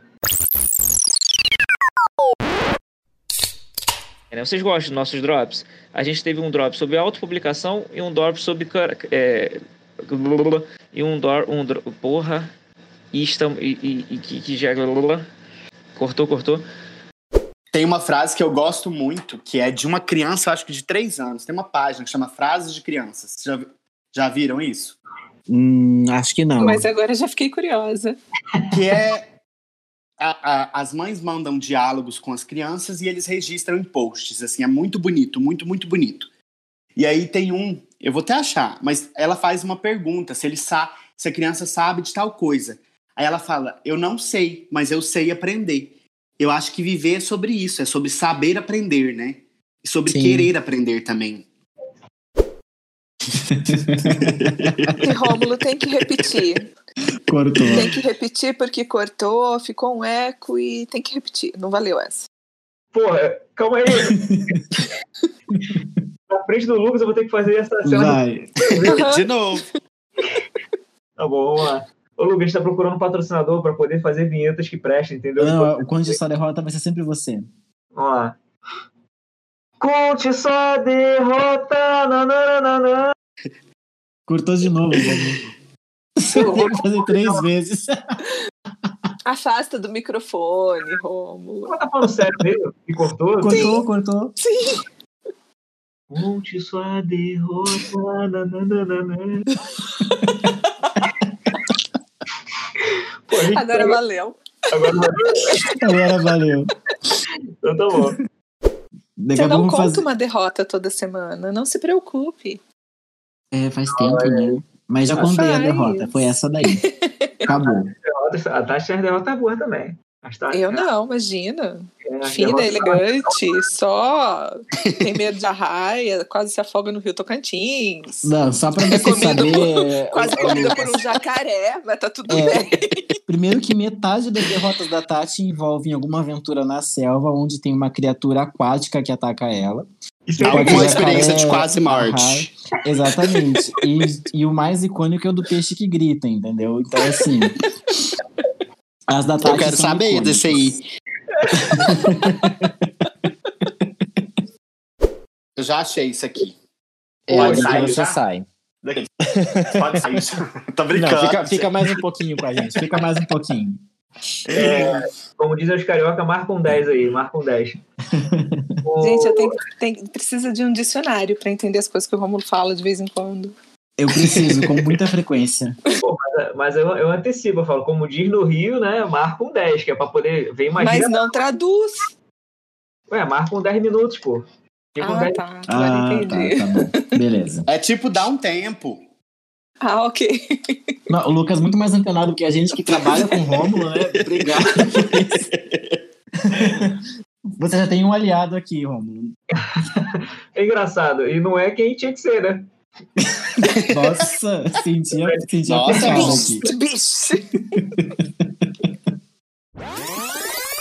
É, vocês gostam dos nossos drops? A gente teve um drop sobre autopublicação e um drop sobre. É, e um drop. Um, porra. E, estamos, e, e, e que já. Cortou, cortou. Tem uma frase que eu gosto muito, que é de uma criança, acho que de três anos. Tem uma página que chama Frases de Crianças. Já, já viram isso? Hum, acho que não. Mas agora já fiquei curiosa. Que é. A, a, as mães mandam diálogos com as crianças e eles registram em posts. Assim, é muito bonito, muito, muito bonito. E aí tem um, eu vou até achar, mas ela faz uma pergunta se ele sa se a criança sabe de tal coisa. Aí ela fala: Eu não sei, mas eu sei aprender. Eu acho que viver é sobre isso, é sobre saber aprender, né? E sobre Sim. querer aprender também. e Rômulo tem que repetir. Cortou. Tem que repetir porque cortou, ficou um eco e tem que repetir. Não valeu essa. Porra, calma aí. Na frente do Lucas eu vou ter que fazer essa cena. Vai. De novo. Tá bom, vamos lá. Ô, Lucas, a gente tá procurando um patrocinador para poder fazer vinhetas que prestem, entendeu? Não, o Conte Só Derrota vai ser sempre você. Vamos lá. Conte só derrota. Nananana. Cortou de novo, Você tem que fazer três vezes. Afasta do microfone, Romulo. Você tá falando sério mesmo? E cortou? Cortou, Sim. cortou. Sim. Conte sua derrota. Nananana. Pô, Agora valeu. Agora valeu. Agora valeu. Então tá bom. Daqui Você não conta fazer... uma derrota toda semana, não se preocupe. É, faz tempo, né? Mas já contei a derrota, foi essa daí. Acabou. A Tati tem derrota boa também. Eu não, imagina. É, Fina, elegante, só tem medo de arraia, quase se afoga no Rio Tocantins. Não, só pra você saber. Por, quase comida por um jacaré, mas tá tudo é, bem. Primeiro que metade das derrotas da Tati envolvem alguma aventura na selva, onde tem uma criatura aquática que ataca ela. Isso é uma experiência de quase morte. Exatamente. E, e o mais icônico é o do peixe que grita, entendeu? Então, assim. As da Eu quero saber icônicas. desse aí. Eu já achei isso aqui. É, Pode sair, você já? sai. Pode sair. Tô brincando. Não, fica, fica, mais um pouquinho com a gente. Fica mais um pouquinho. É, como dizem os carioca, marca um 10 aí, marca um 10. Gente, eu tenho, tenho, precisa de um dicionário para entender as coisas que o Romulo fala de vez em quando. Eu preciso, com muita frequência. Pô, mas, mas eu, eu, antecipo, eu falo, como diz no Rio, né? Marca um 10, que é pra poder ver mais. Mas não traduz. Ué, marca um 10 minutos, pô. Fica ah, um 10... tá. ah. Tá, tá bom. Beleza. É tipo, dá um tempo. Ah, ok. Não, o Lucas é muito mais antenado que a gente que trabalha com Rômulo, né? Obrigado. Você já tem um aliado aqui, Rômulo. É engraçado. E não é quem tinha que ser, né? Nossa, sentia, sentia Nossa, bicho, bicho.